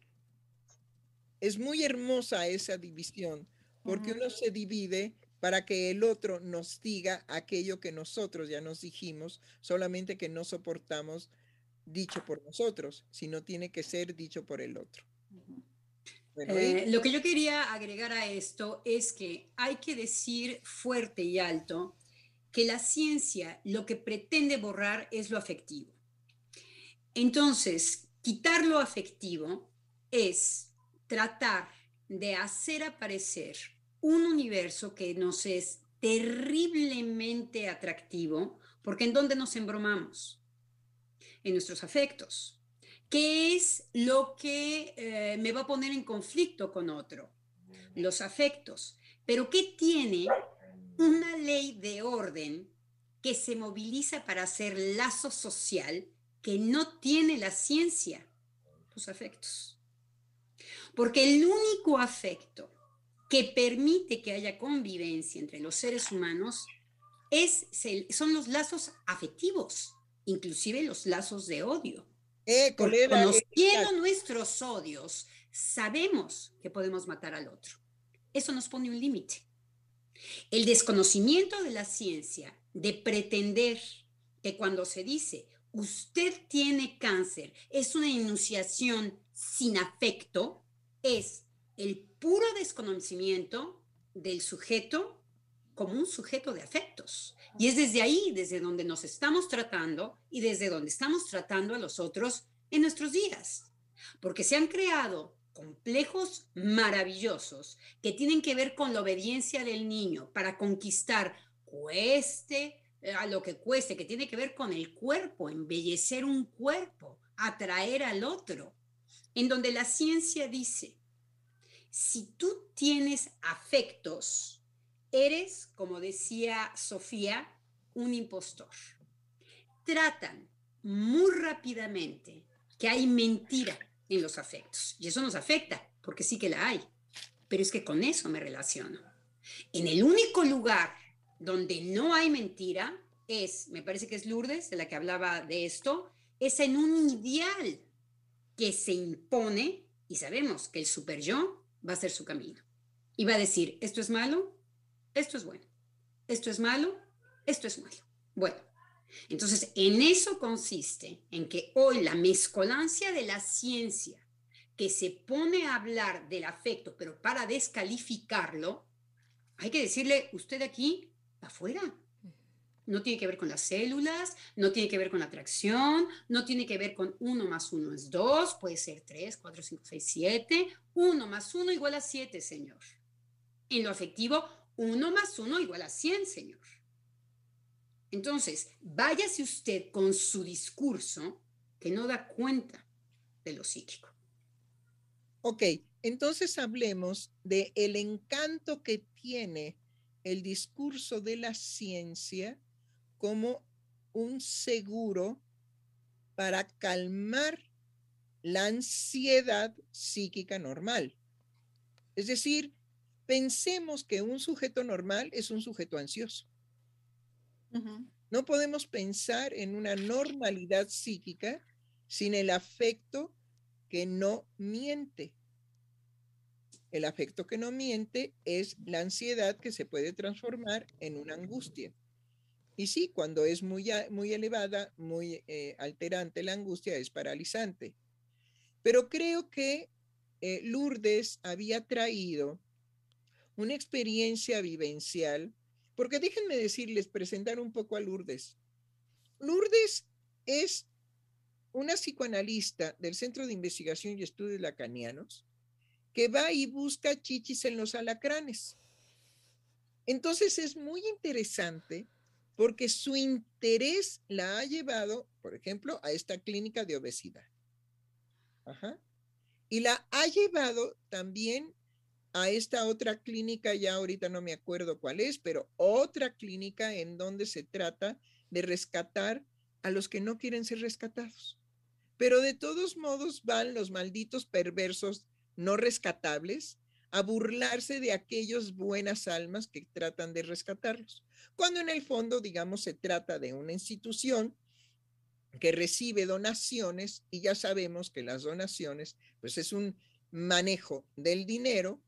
[SPEAKER 6] Es muy hermosa esa división, porque uno se divide para que el otro nos diga aquello que nosotros ya nos dijimos, solamente que no soportamos dicho por nosotros, sino tiene que ser dicho por el otro.
[SPEAKER 2] Eh, lo que yo quería agregar a esto es que hay que decir fuerte y alto que la ciencia lo que pretende borrar es lo afectivo. Entonces, quitar lo afectivo es tratar de hacer aparecer un universo que nos es terriblemente atractivo, porque en dónde nos embromamos? En nuestros afectos. ¿Qué es lo que eh, me va a poner en conflicto con otro? Los afectos. Pero ¿qué tiene una ley de orden que se moviliza para hacer lazo social que no tiene la ciencia, los afectos. Porque el único afecto que permite que haya convivencia entre los seres humanos es, son los lazos afectivos, inclusive los lazos de odio.
[SPEAKER 6] Eh,
[SPEAKER 2] Conociendo nuestros odios, sabemos que podemos matar al otro. Eso nos pone un límite. El desconocimiento de la ciencia, de pretender que cuando se dice usted tiene cáncer, es una enunciación sin afecto, es el puro desconocimiento del sujeto como un sujeto de afectos. Y es desde ahí, desde donde nos estamos tratando y desde donde estamos tratando a los otros en nuestros días. Porque se han creado complejos maravillosos que tienen que ver con la obediencia del niño para conquistar, cueste eh, a lo que cueste, que tiene que ver con el cuerpo, embellecer un cuerpo, atraer al otro, en donde la ciencia dice, si tú tienes afectos, eres, como decía Sofía, un impostor. Tratan muy rápidamente que hay mentira en los afectos. Y eso nos afecta, porque sí que la hay. pero es que con eso me relaciono. En el único lugar donde no hay mentira es, me parece que es Lourdes, de la que hablaba de esto, es en un ideal que se impone y sabemos que el super yo va a ser su camino. Y va a decir, esto es malo, esto es bueno, esto es malo, esto es malo. Bueno, entonces en eso consiste, en que hoy la mezcolancia de la ciencia que se pone a hablar del afecto, pero para descalificarlo, hay que decirle, usted aquí, afuera, no tiene que ver con las células, no tiene que ver con la atracción, no tiene que ver con 1 más 1 es 2, puede ser 3, 4, 5, 6, 7. 1 más 1 igual a 7, señor. En lo afectivo, 1 más 1 igual a 100, señor. Entonces, váyase usted con su discurso que no da cuenta de lo psíquico.
[SPEAKER 6] Ok, entonces hablemos de el encanto que tiene el discurso de la ciencia como un seguro para calmar la ansiedad psíquica normal. Es decir, pensemos que un sujeto normal es un sujeto ansioso. No podemos pensar en una normalidad psíquica sin el afecto que no miente. El afecto que no miente es la ansiedad que se puede transformar en una angustia. Y sí, cuando es muy, muy elevada, muy eh, alterante la angustia, es paralizante. Pero creo que eh, Lourdes había traído una experiencia vivencial, porque déjenme decirles, presentar un poco a Lourdes. Lourdes es una psicoanalista del Centro de Investigación y Estudios Lacanianos que va y busca chichis en los alacranes. Entonces es muy interesante porque su interés la ha llevado, por ejemplo, a esta clínica de obesidad. Y la ha llevado también a esta otra clínica, ya ahorita no me acuerdo cuál es, pero otra clínica en donde se trata de rescatar a los que no quieren ser rescatados. Pero de todos modos van los malditos perversos no rescatables a burlarse de aquellos buenas almas que tratan de rescatarlos cuando en el fondo, digamos, se trata de una institución que recibe donaciones y ya sabemos que las donaciones, pues es un manejo del dinero,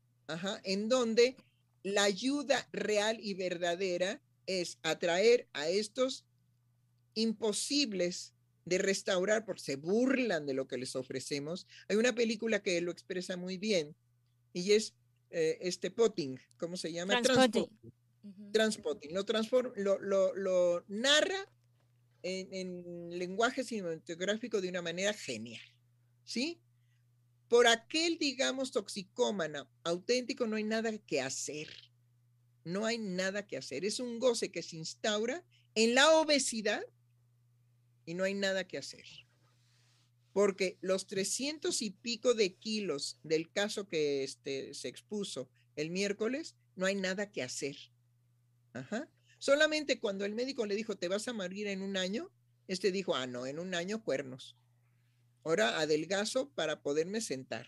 [SPEAKER 6] en donde la ayuda real y verdadera es atraer a estos imposibles de restaurar porque se burlan de lo que les ofrecemos. Hay una película que lo expresa muy bien y es eh, este potting, ¿cómo se llama? Transpotting. Transpotting. Lo, lo, narra en, lenguaje cinematográfico de una manera genial. ¿Sí? Por aquel, digamos, toxicómana auténtico, no hay nada que hacer. No hay nada que hacer. Es un goce que se instaura en la obesidad y no hay nada que hacer. Porque los 300 y pico de kilos del caso que este, se expuso el miércoles, no hay nada que hacer. Ajá. Solamente cuando el médico le dijo, te vas a morir en un año, este dijo, ah, no, en un año cuernos. Ahora adelgazo para poderme sentar.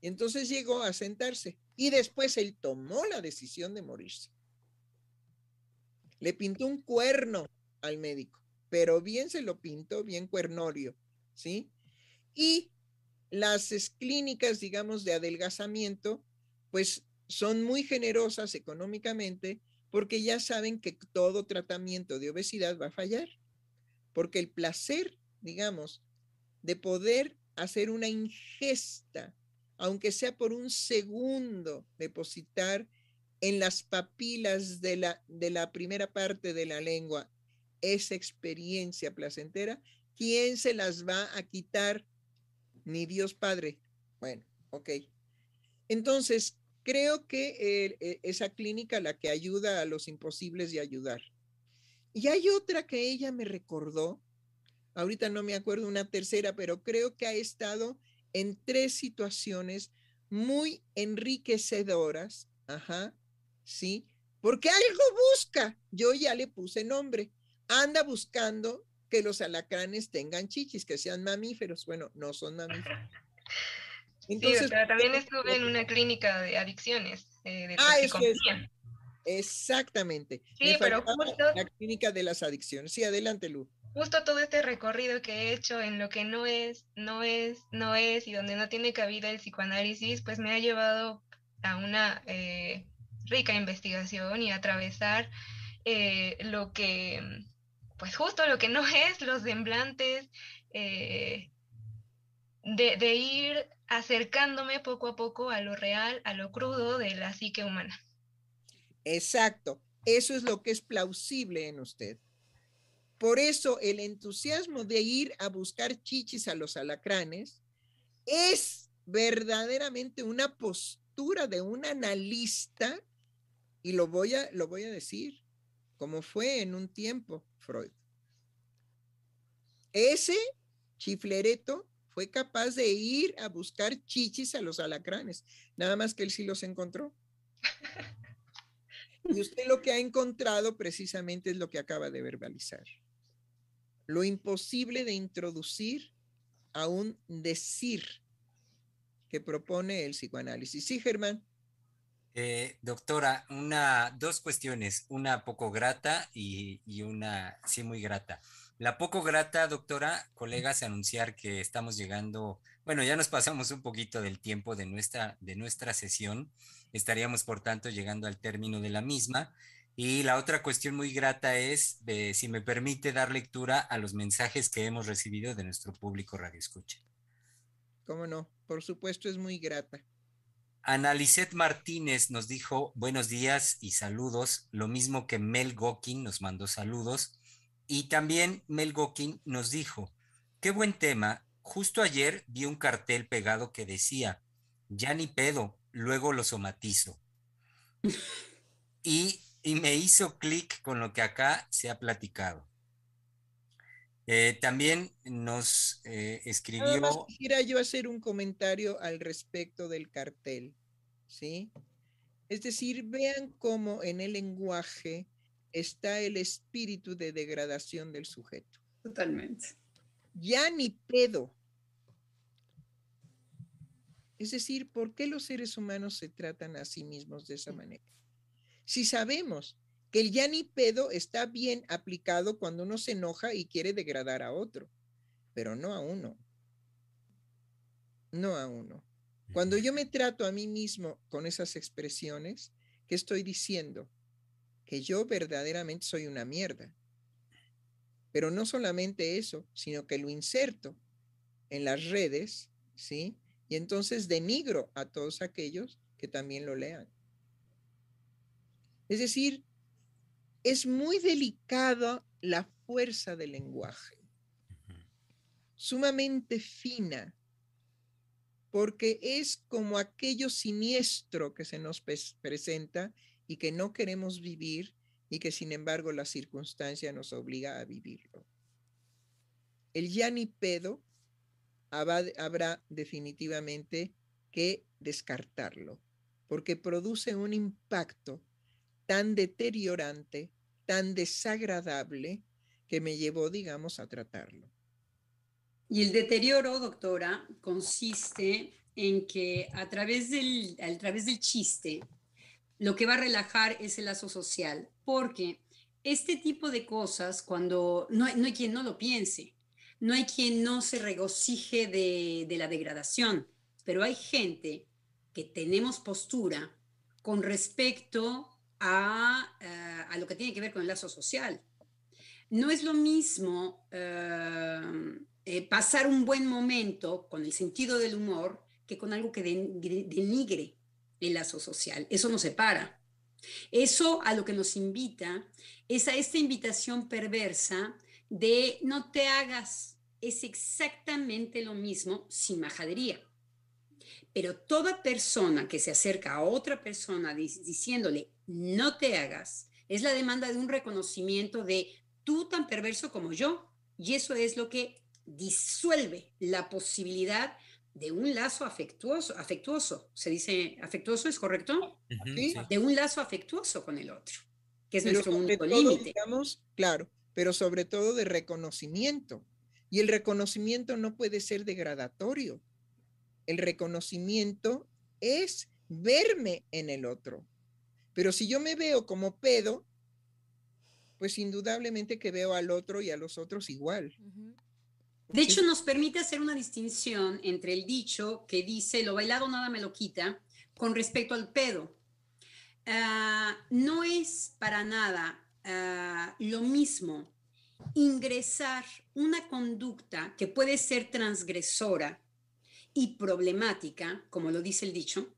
[SPEAKER 6] Y entonces llegó a sentarse y después él tomó la decisión de morirse. Le pintó un cuerno al médico, pero bien se lo pintó, bien cuernorio, ¿sí? Y las clínicas, digamos, de adelgazamiento, pues son muy generosas económicamente porque ya saben que todo tratamiento de obesidad va a fallar, porque el placer, digamos, de poder hacer una ingesta, aunque sea por un segundo, depositar en las papilas de la, de la primera parte de la lengua esa experiencia placentera, ¿quién se las va a quitar? Ni Dios Padre. Bueno, ok. Entonces, creo que e, esa clínica la que ayuda a los imposibles de ayudar. Y hay otra que ella me recordó, ahorita no me acuerdo una tercera, pero creo que ha estado en tres situaciones muy enriquecedoras, ajá, ¿sí? Porque algo busca, yo ya le puse nombre, anda buscando que los alacranes tengan chichis, que sean mamíferos. Bueno, no son mamíferos.
[SPEAKER 4] Entonces, sí, pero también estuve en una clínica de adicciones, eh, de
[SPEAKER 6] ah, eso es. Exactamente.
[SPEAKER 4] Sí, pero justo...
[SPEAKER 6] La clínica de las adicciones. Sí, adelante, Lu.
[SPEAKER 4] Justo todo este recorrido que he hecho en lo que no es, no es, no es y donde no tiene cabida el psicoanálisis, pues me ha llevado a una eh, rica investigación y atravesar eh, lo que, pues justo lo que no es, los semblantes, eh, de, ir acercándome poco a poco a lo real, a lo crudo de la psique humana.
[SPEAKER 6] Exacto, eso es lo que es plausible en usted. Por eso el entusiasmo de ir a buscar chichis a los alacranes es verdaderamente una postura de un analista y lo voy a, lo voy a decir, como fue en un tiempo Freud. Ese chiflereto fue capaz de ir a buscar chichis a los alacranes, nada más que él sí los encontró. Y usted lo que ha encontrado precisamente es lo que acaba de verbalizar. Lo imposible de introducir a un decir que propone el psicoanálisis. Sí, Germán.
[SPEAKER 1] Eh, doctora, una, dos cuestiones, una poco grata y, y, una sí muy grata. La poco grata, doctora, colegas, anunciar que estamos llegando, bueno, ya nos pasamos un poquito del tiempo de nuestra, de nuestra sesión, estaríamos por tanto llegando al término de la misma. Y la otra cuestión muy grata es, de, si me permite, dar lectura a los mensajes que hemos recibido de nuestro público Radio Escucha.
[SPEAKER 6] ¿Cómo no? Por supuesto, es muy grata.
[SPEAKER 1] Analicet Martínez nos dijo buenos días y saludos, lo mismo que Mel Gokin nos mandó saludos. Y también Mel Gokin nos dijo, qué buen tema. Justo ayer vi un cartel pegado que decía, ya ni pedo, luego lo somatizo. y, me hizo clic con lo que acá se ha platicado. Eh, también nos eh, escribió.
[SPEAKER 6] quisiera yo hacer un comentario al respecto del cartel, ¿sí? Es decir, vean cómo en el lenguaje está el espíritu de degradación del sujeto.
[SPEAKER 2] Totalmente.
[SPEAKER 6] Ya ni pedo. Es decir, ¿por qué los seres humanos se tratan a sí mismos de esa manera? Si sabemos que el ya ni pedo está bien aplicado cuando uno se enoja y quiere degradar a otro, pero no a uno. No a uno. Cuando yo me trato a mí mismo con esas expresiones, ¿qué estoy diciendo? que yo verdaderamente soy una mierda. Pero no solamente eso, sino que lo inserto en las redes, ¿sí? Y entonces denigro a todos aquellos que también lo lean. Es decir, es muy delicada la fuerza del lenguaje, sumamente fina, porque es como aquello siniestro que se nos presenta y que no queremos vivir y que sin embargo la circunstancia nos obliga a vivirlo. El ya ni pedo habrá definitivamente que descartarlo, porque produce un impacto tan deteriorante, tan desagradable, que me llevó, digamos, a tratarlo.
[SPEAKER 2] Y el deterioro, doctora, consiste en que a través del, a través del chiste, lo que va a relajar es el lazo social, porque este tipo de cosas, cuando no hay, quien no lo piense, no hay quien no se regocije de, la degradación, pero hay gente que tenemos postura con respecto a, eh, lo que tiene que ver con el lazo social. No es lo mismo eh, eh, pasar un buen momento con el sentido del humor que con algo que denigre el lazo social. Eso nos separa. Eso a lo que nos invita es a esta invitación perversa de no te hagas. Es exactamente lo mismo sin majadería. Pero toda persona que se acerca a otra persona diciéndole no te hagas, es la demanda de un reconocimiento de tú tan perverso como yo. Y eso es lo que disuelve la posibilidad de un lazo afectuoso, afectuoso, se dice afectuoso, ¿es correcto? De un lazo afectuoso con el otro, que es nuestro único límite.
[SPEAKER 6] Claro, pero sobre todo de reconocimiento. Y el reconocimiento no puede ser degradatorio. el reconocimiento es verme en el otro. Pero si yo me veo como pedo, pues indudablemente que veo al otro y a los otros igual.
[SPEAKER 2] De hecho, nos permite hacer una distinción entre el dicho que dice, lo bailado nada me lo quita, con respecto al pedo. Ah, no es para nada ah, lo mismo ingresar una conducta que puede ser transgresora y problemática, como lo dice el dicho,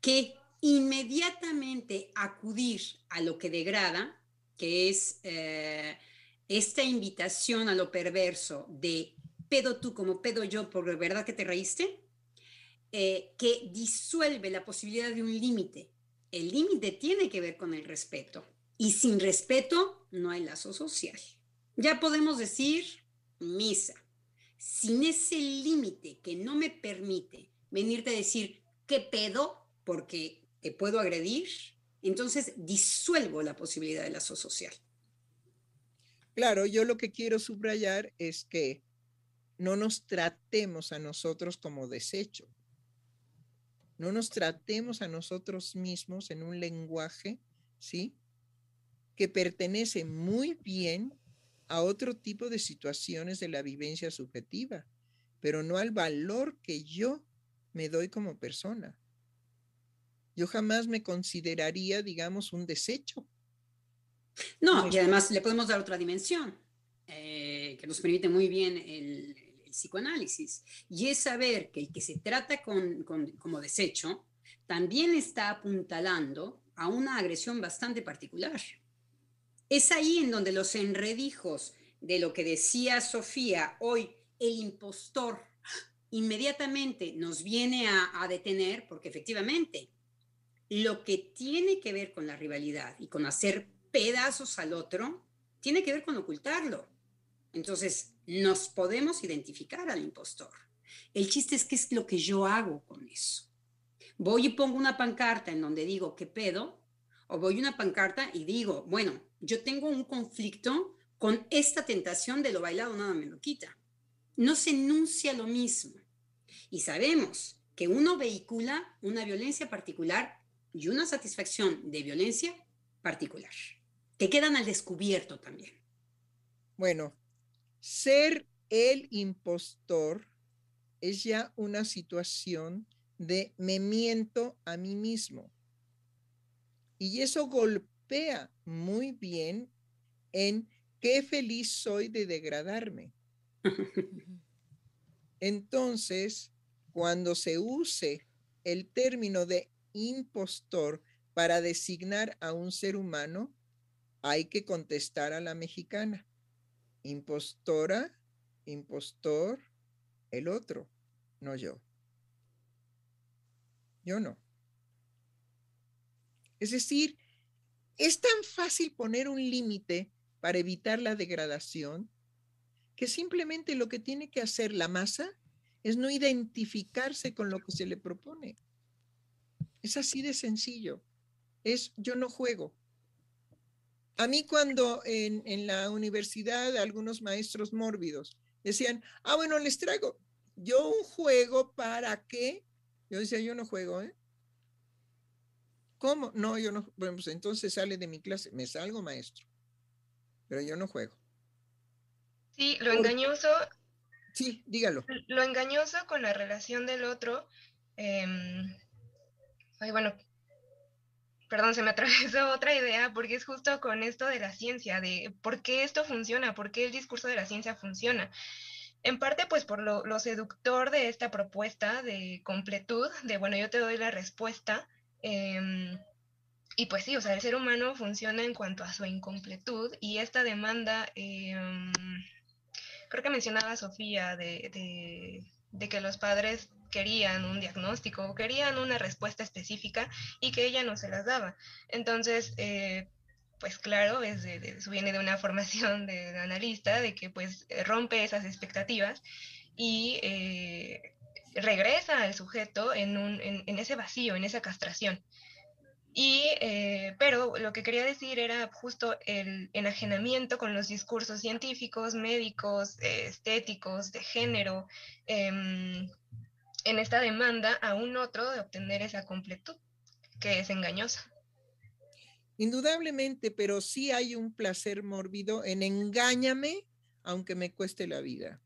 [SPEAKER 2] que inmediatamente acudir a lo que degrada, que es eh, esta invitación a lo perverso de pedo tú como pedo yo por verdad que te reíste, eh, que disuelve la posibilidad de un límite. El límite tiene que ver con el respeto y sin respeto no hay lazo social. Ya podemos decir misa. Sin ese límite que no me permite venirte a decir qué pedo porque puedo agredir, entonces disuelvo la posibilidad de lazo social.
[SPEAKER 6] Claro, yo lo que quiero subrayar es que no nos tratemos a nosotros como desecho. No nos tratemos a nosotros mismos en un lenguaje, ¿sí? Que pertenece muy bien a otro tipo de situaciones de la vivencia subjetiva, pero no al valor que yo me doy como persona. Yo jamás me consideraría, digamos, un desecho.
[SPEAKER 2] No, y además le podemos dar otra dimensión eh, que nos permite muy bien el, psicoanálisis, y es saber que el que se trata como desecho también está apuntalando a una agresión bastante particular. Es ahí en donde los enredijos de lo que decía Sofía hoy, el impostor, inmediatamente nos viene a detener, porque efectivamente lo que tiene que ver con la rivalidad y con hacer pedazos al otro, tiene que ver con ocultarlo. Entonces, nos podemos identificar al impostor. El chiste es qué es lo que yo hago con eso. Voy y pongo una pancarta en donde digo, ¿qué pedo? O voy una pancarta y digo, bueno, yo tengo un conflicto con esta tentación de lo bailado, nada me lo quita. No se enuncia lo mismo. Y sabemos que uno vehicula una violencia particular y una satisfacción de violencia particular, que quedan al descubierto también.
[SPEAKER 6] Bueno, ser el impostor es ya una situación de me miento a mí mismo. Y eso golpea muy bien en qué feliz soy de degradarme. Entonces, cuando se use el término de impostor para designar a un ser humano, hay que contestar a la mexicana. Impostora, impostor, el otro, no yo. Yo no. Es decir, es tan fácil poner un límite para evitar la degradación que simplemente lo que tiene que hacer la masa es no identificarse con lo que se le propone. Es así de sencillo. Es yo no juego. A mí cuando en, en la universidad algunos maestros mórbidos decían, ah, bueno, les traigo yo un juego para qué. Yo decía, yo no juego, ¿eh? ¿Cómo? No, yo no. Bueno, pues entonces sale de mi clase. Me salgo, maestro. Pero yo no juego.
[SPEAKER 4] Sí, lo engañoso.
[SPEAKER 6] Sí, dígalo.
[SPEAKER 4] Lo engañoso con la relación del otro em, Ay, bueno, perdón, se me atravesó otra idea porque es justo con esto de la ciencia, de por qué esto funciona, por qué el discurso de la ciencia funciona. En parte, pues por lo, seductor de esta propuesta de completud, de, bueno, yo te doy la respuesta. Em, y pues sí, o sea, el ser humano funciona en cuanto a su incompletud y esta demanda, em, creo que mencionaba Sofía, de, de que los padres querían un diagnóstico, querían una respuesta específica y que ella no se las daba. Entonces, eh, pues claro, es de, viene de una formación de, analista, de que pues rompe esas expectativas y eh, regresa al sujeto en, ese vacío, en esa castración. Y, eh, pero lo que quería decir era justo el enajenamiento con los discursos científicos, médicos, estéticos, de género, em, en esta demanda a un otro de obtener esa completud que es engañosa.
[SPEAKER 6] Indudablemente, pero sí hay un placer mórbido en engáñame aunque me cueste la vida.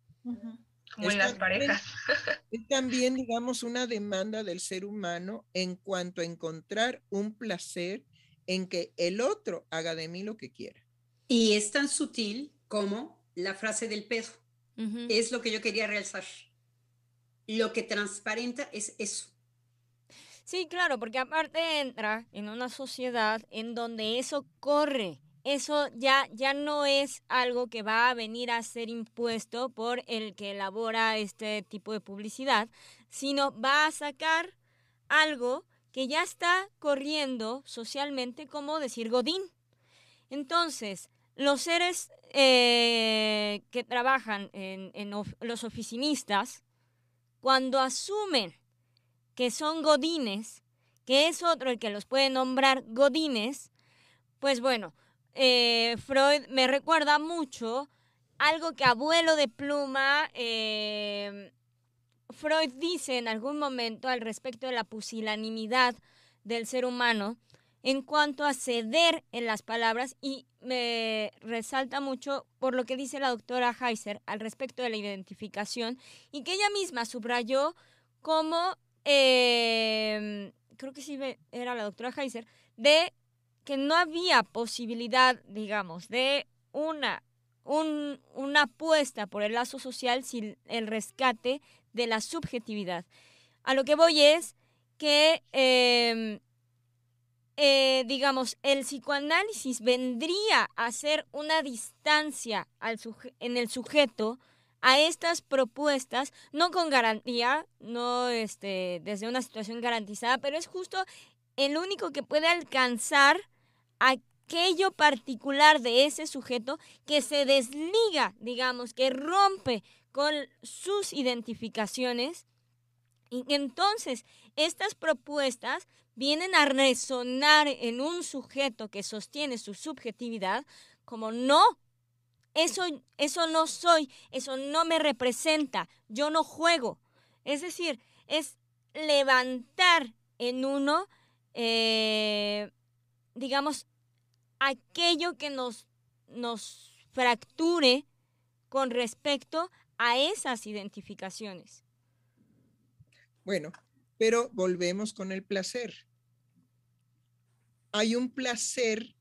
[SPEAKER 4] Como en las parejas.
[SPEAKER 6] Es también, digamos, una demanda del ser humano en cuanto a encontrar un placer en que el otro haga de mí lo que quiera.
[SPEAKER 2] Y es tan sutil como la frase del pedo. Es lo que yo quería realzar. Lo que transparenta es eso.
[SPEAKER 7] Sí, claro, porque aparte entra en una sociedad en donde eso corre. Eso ya, ya no es algo que va a venir a ser impuesto por el que elabora este tipo de publicidad, sino va a sacar algo que ya está corriendo socialmente como decir Godín. Entonces, los seres eh, que trabajan en, los oficinistas, cuando asumen que son godines, que es otro el que los puede nombrar godines, pues bueno, eh, Freud me recuerda mucho algo que abuelo de pluma, eh, Freud dice en algún momento al respecto de la pusilanimidad del ser humano en cuanto a ceder en las palabras y me resalta mucho por lo que dice la doctora Heiser al respecto de la identificación y que ella misma subrayó como, em, creo que sí era la doctora Heiser, de que no había posibilidad, digamos, de una, una apuesta por el lazo social sin el rescate de la subjetividad. A lo que voy es que em, eh, digamos, el psicoanálisis vendría a ser una distancia en el sujeto a estas propuestas, no con garantía, no este, desde una situación garantizada, pero es justo el único que puede alcanzar aquello particular de ese sujeto que se desliga, digamos, que rompe con sus identificaciones. Y entonces estas propuestas vienen a resonar en un sujeto que sostiene su subjetividad como no, eso, eso no soy, eso no me representa, yo no juego. Es decir, es levantar en uno, eh, digamos, aquello que nos, nos fracture con respecto a esas identificaciones.
[SPEAKER 6] Bueno, pero volvemos con el placer. Hay un placer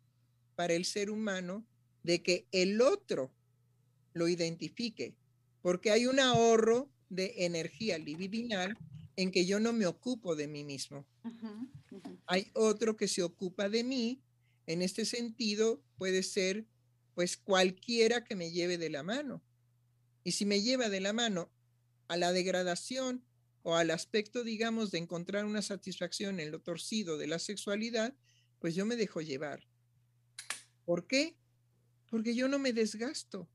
[SPEAKER 6] para el ser humano de que el otro lo identifique, porque hay un ahorro de energía libidinal en que yo no me ocupo de mí mismo. Hay otro que se ocupa de mí. En este sentido, puede ser pues cualquiera que me lleve de la mano. Y si me lleva de la mano a la degradación o al aspecto, digamos, de encontrar una satisfacción en lo torcido de la sexualidad, pues yo me dejo llevar. ¿Por qué? Porque yo no me desgasto.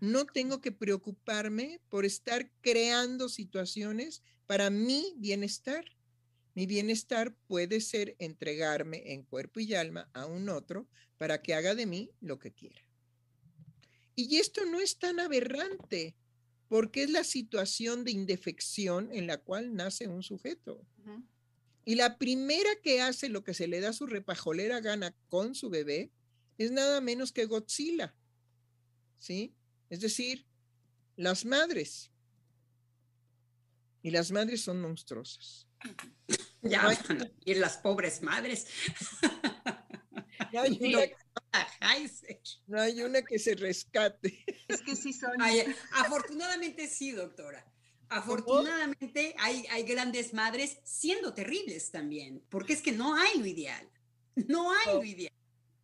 [SPEAKER 6] No tengo que preocuparme por estar creando situaciones para mi bienestar. Mi bienestar puede ser entregarme en cuerpo y alma a un otro para que haga de mí lo que quiera. Y esto no es tan aberrante porque es la situación de indefección en la cual nace un sujeto. Y la primera que hace lo que se le da su repajolera gana con su bebé es nada menos que Godzilla. ¿Sí? Es decir, las madres. Y las madres son monstruosas.
[SPEAKER 2] Ya, y las pobres madres.
[SPEAKER 6] No hay, una, que se rescate.
[SPEAKER 2] Es que sí son. afortunadamente sí, doctora. Afortunadamente hay, hay grandes madres siendo terribles también, porque es que no hay lo ideal. No hay lo ideal.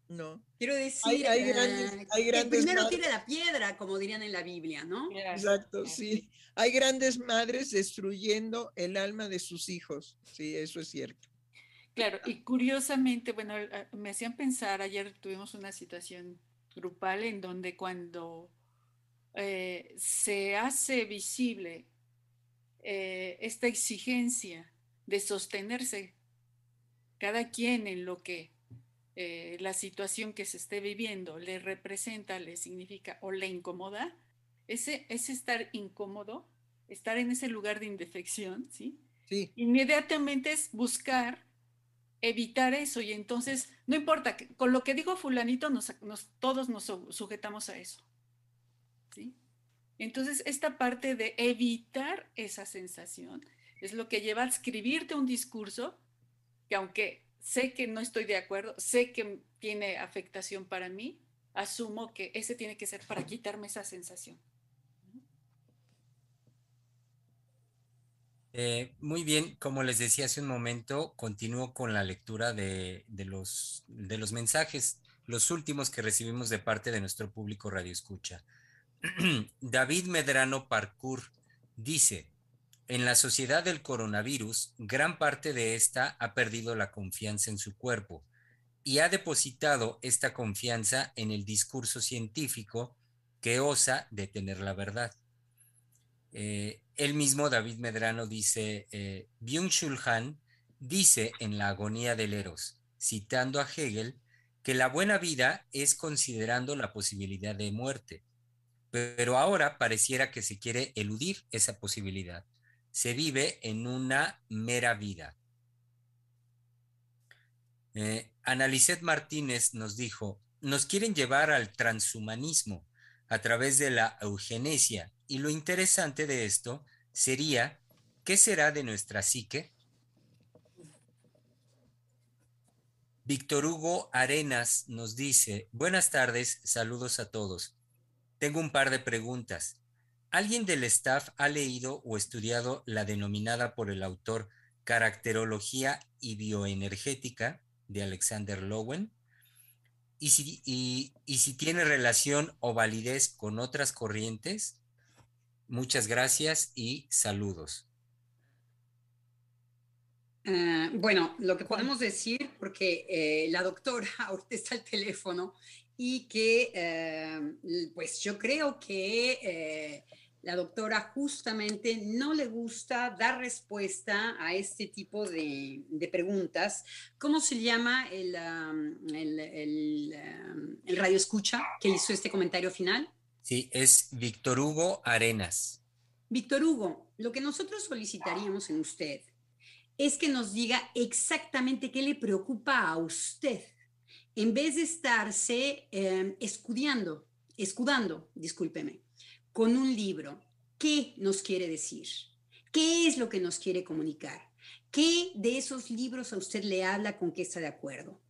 [SPEAKER 6] No.
[SPEAKER 2] Quiero decir, hay, grandes, el primero tiene la piedra, como dirían en la Biblia, ¿no?
[SPEAKER 6] Exacto, sí. Hay grandes madres destruyendo el alma de sus hijos. Sí, eso es cierto.
[SPEAKER 5] Claro, y curiosamente, bueno, me hacían pensar, ayer tuvimos una situación grupal en donde cuando eh, se hace visible eh, esta exigencia de sostenerse cada quien en lo que eh, la situación que se esté viviendo le representa, le significa o le incomoda, ese, ese estar incómodo estar en ese lugar de indefección, ¿sí?
[SPEAKER 6] Sí.
[SPEAKER 5] Inmediatamente es buscar evitar eso y entonces, no importa, con lo que digo fulanito, nos, todos nos sujetamos a eso. ¿sí? Entonces, esta parte de evitar esa sensación es lo que lleva a escribirte un discurso que aunque sé que no estoy de acuerdo, sé que tiene afectación para mí, asumo que ese tiene que ser para quitarme esa sensación.
[SPEAKER 1] Eh, muy bien, como les decía hace un momento, continúo con la lectura de, los, de los mensajes, los últimos que recibimos de parte de nuestro público Radio Escucha. David Medrano Parkour dice, en la sociedad del coronavirus, gran parte de esta ha perdido la confianza en su cuerpo y ha depositado esta confianza en el discurso científico que osa detener la verdad. Eh, el mismo David Medrano dice, eh, Byung-Chul dice en La agonía del Eros, citando a Hegel, que la buena vida es considerando la posibilidad de muerte, pero ahora pareciera que se quiere eludir esa posibilidad se vive en una mera vida. Eh, Martínez nos dijo, nos quieren llevar al transhumanismo a través de la eugenesia y lo interesante de esto sería, ¿qué será de nuestra psique? Víctor Hugo Arenas nos dice, buenas tardes, saludos a todos. Tengo un par de preguntas. ¿Alguien del staff ha leído o estudiado la denominada por el autor Caracterología y Bioenergética de Alexander Lowen? ¿Y si, tiene relación o validez con otras corrientes? Muchas gracias y saludos.
[SPEAKER 2] Ah, bueno, lo que podemos decir, porque eh, la doctora ahorita está al teléfono y que eh, pues yo creo que eh, la doctora justamente no le gusta dar respuesta a este tipo de, preguntas. ¿Cómo se llama el, el, el, radio escucha que hizo este comentario final?
[SPEAKER 1] Sí, es Víctor Hugo Arenas.
[SPEAKER 2] Víctor Hugo, lo que nosotros solicitaríamos en usted es que nos diga exactamente qué le preocupa a usted en vez de estarse eh, escudando, escudando, discúlpeme, con un libro. ¿Qué nos quiere decir? ¿Qué es lo que nos quiere comunicar? ¿Qué de esos libros a usted le habla con que está de acuerdo?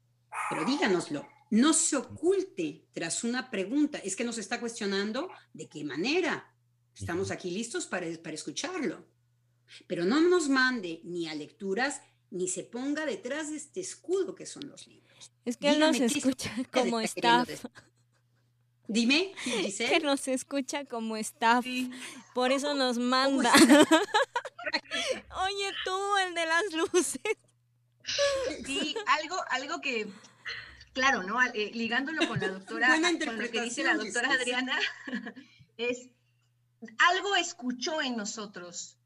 [SPEAKER 2] Pero díganoslo, no se oculte tras una pregunta. Es que nos está cuestionando de qué manera. Estamos aquí listos para, para escucharlo. Pero no nos mande ni a lecturas ni se ponga detrás de este escudo que son los libros.
[SPEAKER 7] Es que él nos escucha como staff.
[SPEAKER 2] Dime,
[SPEAKER 7] Giselle. Que nos escucha como staff. Por eso nos manda. Oye, tú, el de las luces.
[SPEAKER 3] Sí, algo, algo que, claro, ¿no? Eh, ligándolo con la doctora, con lo que dice la doctora Adriana, es algo escuchó en nosotros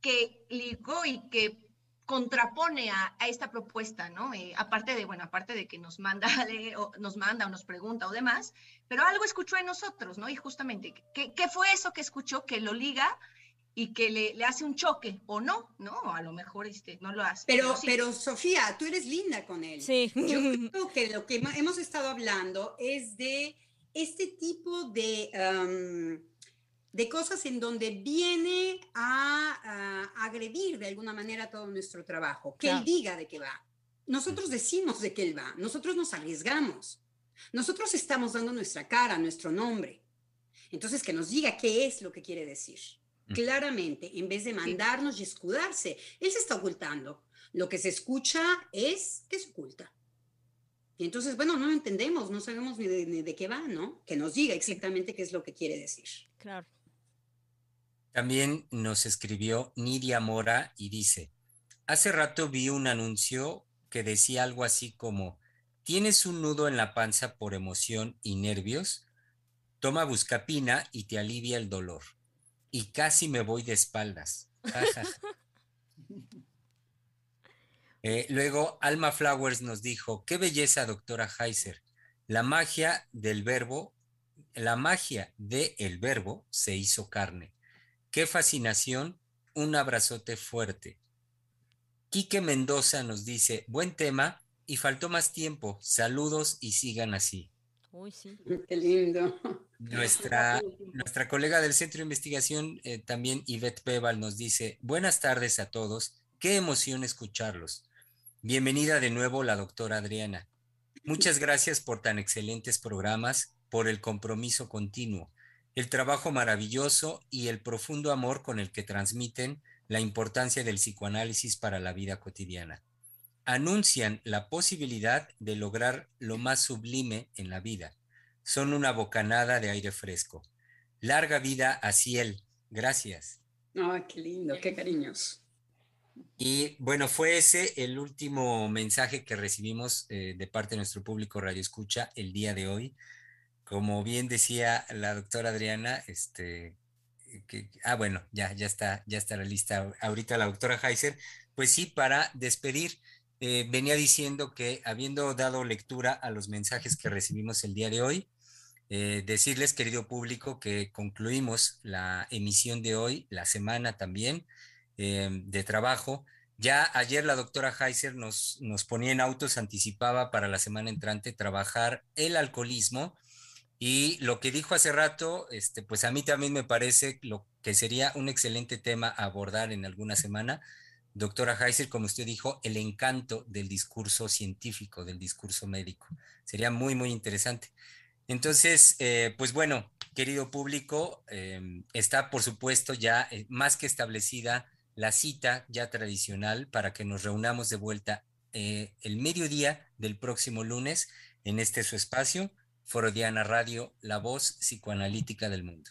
[SPEAKER 3] que ligó y que contrapone a, esta propuesta, ¿no? Eh, aparte de, bueno, aparte de que nos manda, o nos manda o nos pregunta o demás, pero algo escuchó en nosotros, ¿no? Y justamente, ¿qué, fue eso que escuchó que lo liga y que le, hace un choque o no, ¿no? A lo mejor este, no lo hace.
[SPEAKER 2] Pero, pero, Sofía, tú eres linda con él.
[SPEAKER 7] Sí.
[SPEAKER 2] Yo creo que lo que hemos estado hablando es de este tipo de de cosas en donde viene a, agredir de alguna manera todo nuestro trabajo, que él diga de qué va. Nosotros decimos de qué él va, nosotros nos arriesgamos, nosotros estamos dando nuestra cara, nuestro nombre. Entonces, que nos diga qué es lo que quiere decir. Claramente, en vez de mandarnos y escudarse, él se está ocultando. Lo que se escucha es que se oculta. Y entonces, bueno, no lo entendemos, no sabemos ni de, ni de, qué va, ¿no? Que nos diga exactamente qué es lo que quiere decir.
[SPEAKER 7] Claro.
[SPEAKER 1] También nos escribió Nidia Mora y dice, hace rato vi un anuncio que decía algo así como, ¿tienes un nudo en la panza por emoción y nervios? Toma buscapina y te alivia el dolor. Y casi me voy de espaldas. Eh, luego Alma Flowers nos dijo, qué belleza, doctora Heiser. La magia del verbo, la magia del verbo se hizo carne Qué fascinación, un abrazote fuerte. Quique Mendoza nos dice, buen tema y faltó más tiempo. Saludos y sigan así.
[SPEAKER 2] Uy, sí. Qué lindo.
[SPEAKER 1] Nuestra, nuestra colega del Centro de Investigación, eh, también Yvette Peval, nos dice, buenas tardes a todos. Qué emoción escucharlos. Bienvenida de nuevo la doctora Adriana. Muchas gracias por tan excelentes programas, por el compromiso continuo, el trabajo maravilloso y el profundo amor con el que transmiten la importancia del psicoanálisis para la vida cotidiana. Anuncian la posibilidad de lograr lo más sublime en la vida. Son una bocanada de aire fresco. Larga vida a Ciel. Gracias.
[SPEAKER 2] Ay, qué lindo, qué cariños.
[SPEAKER 1] Y bueno, fue ese el último mensaje que recibimos eh, de parte de nuestro público Radio Escucha el día de hoy. Como bien decía la doctora Adriana, este, ah, bueno, ya, ya está, ya está la lista ahorita la doctora Heiser. Pues sí, para despedir, eh, venía diciendo que habiendo dado lectura a los mensajes que recibimos el día de hoy, eh, decirles, querido público, que concluimos la emisión de hoy, la semana también eh, de trabajo. Ya ayer la doctora Heiser nos, nos ponía en autos, anticipaba para la semana entrante trabajar el alcoholismo y lo que dijo hace rato, este, pues a mí también me parece lo que sería un excelente tema a abordar en alguna semana. Doctora Heiser, como usted dijo, el encanto del discurso científico, del discurso médico. Sería muy, muy interesante. Entonces, eh, pues bueno, querido público, em, está por supuesto ya eh, más que establecida la cita ya tradicional para que nos reunamos de vuelta eh, el mediodía del próximo lunes en este su espacio Forodiana Radio, la voz psicoanalítica del mundo.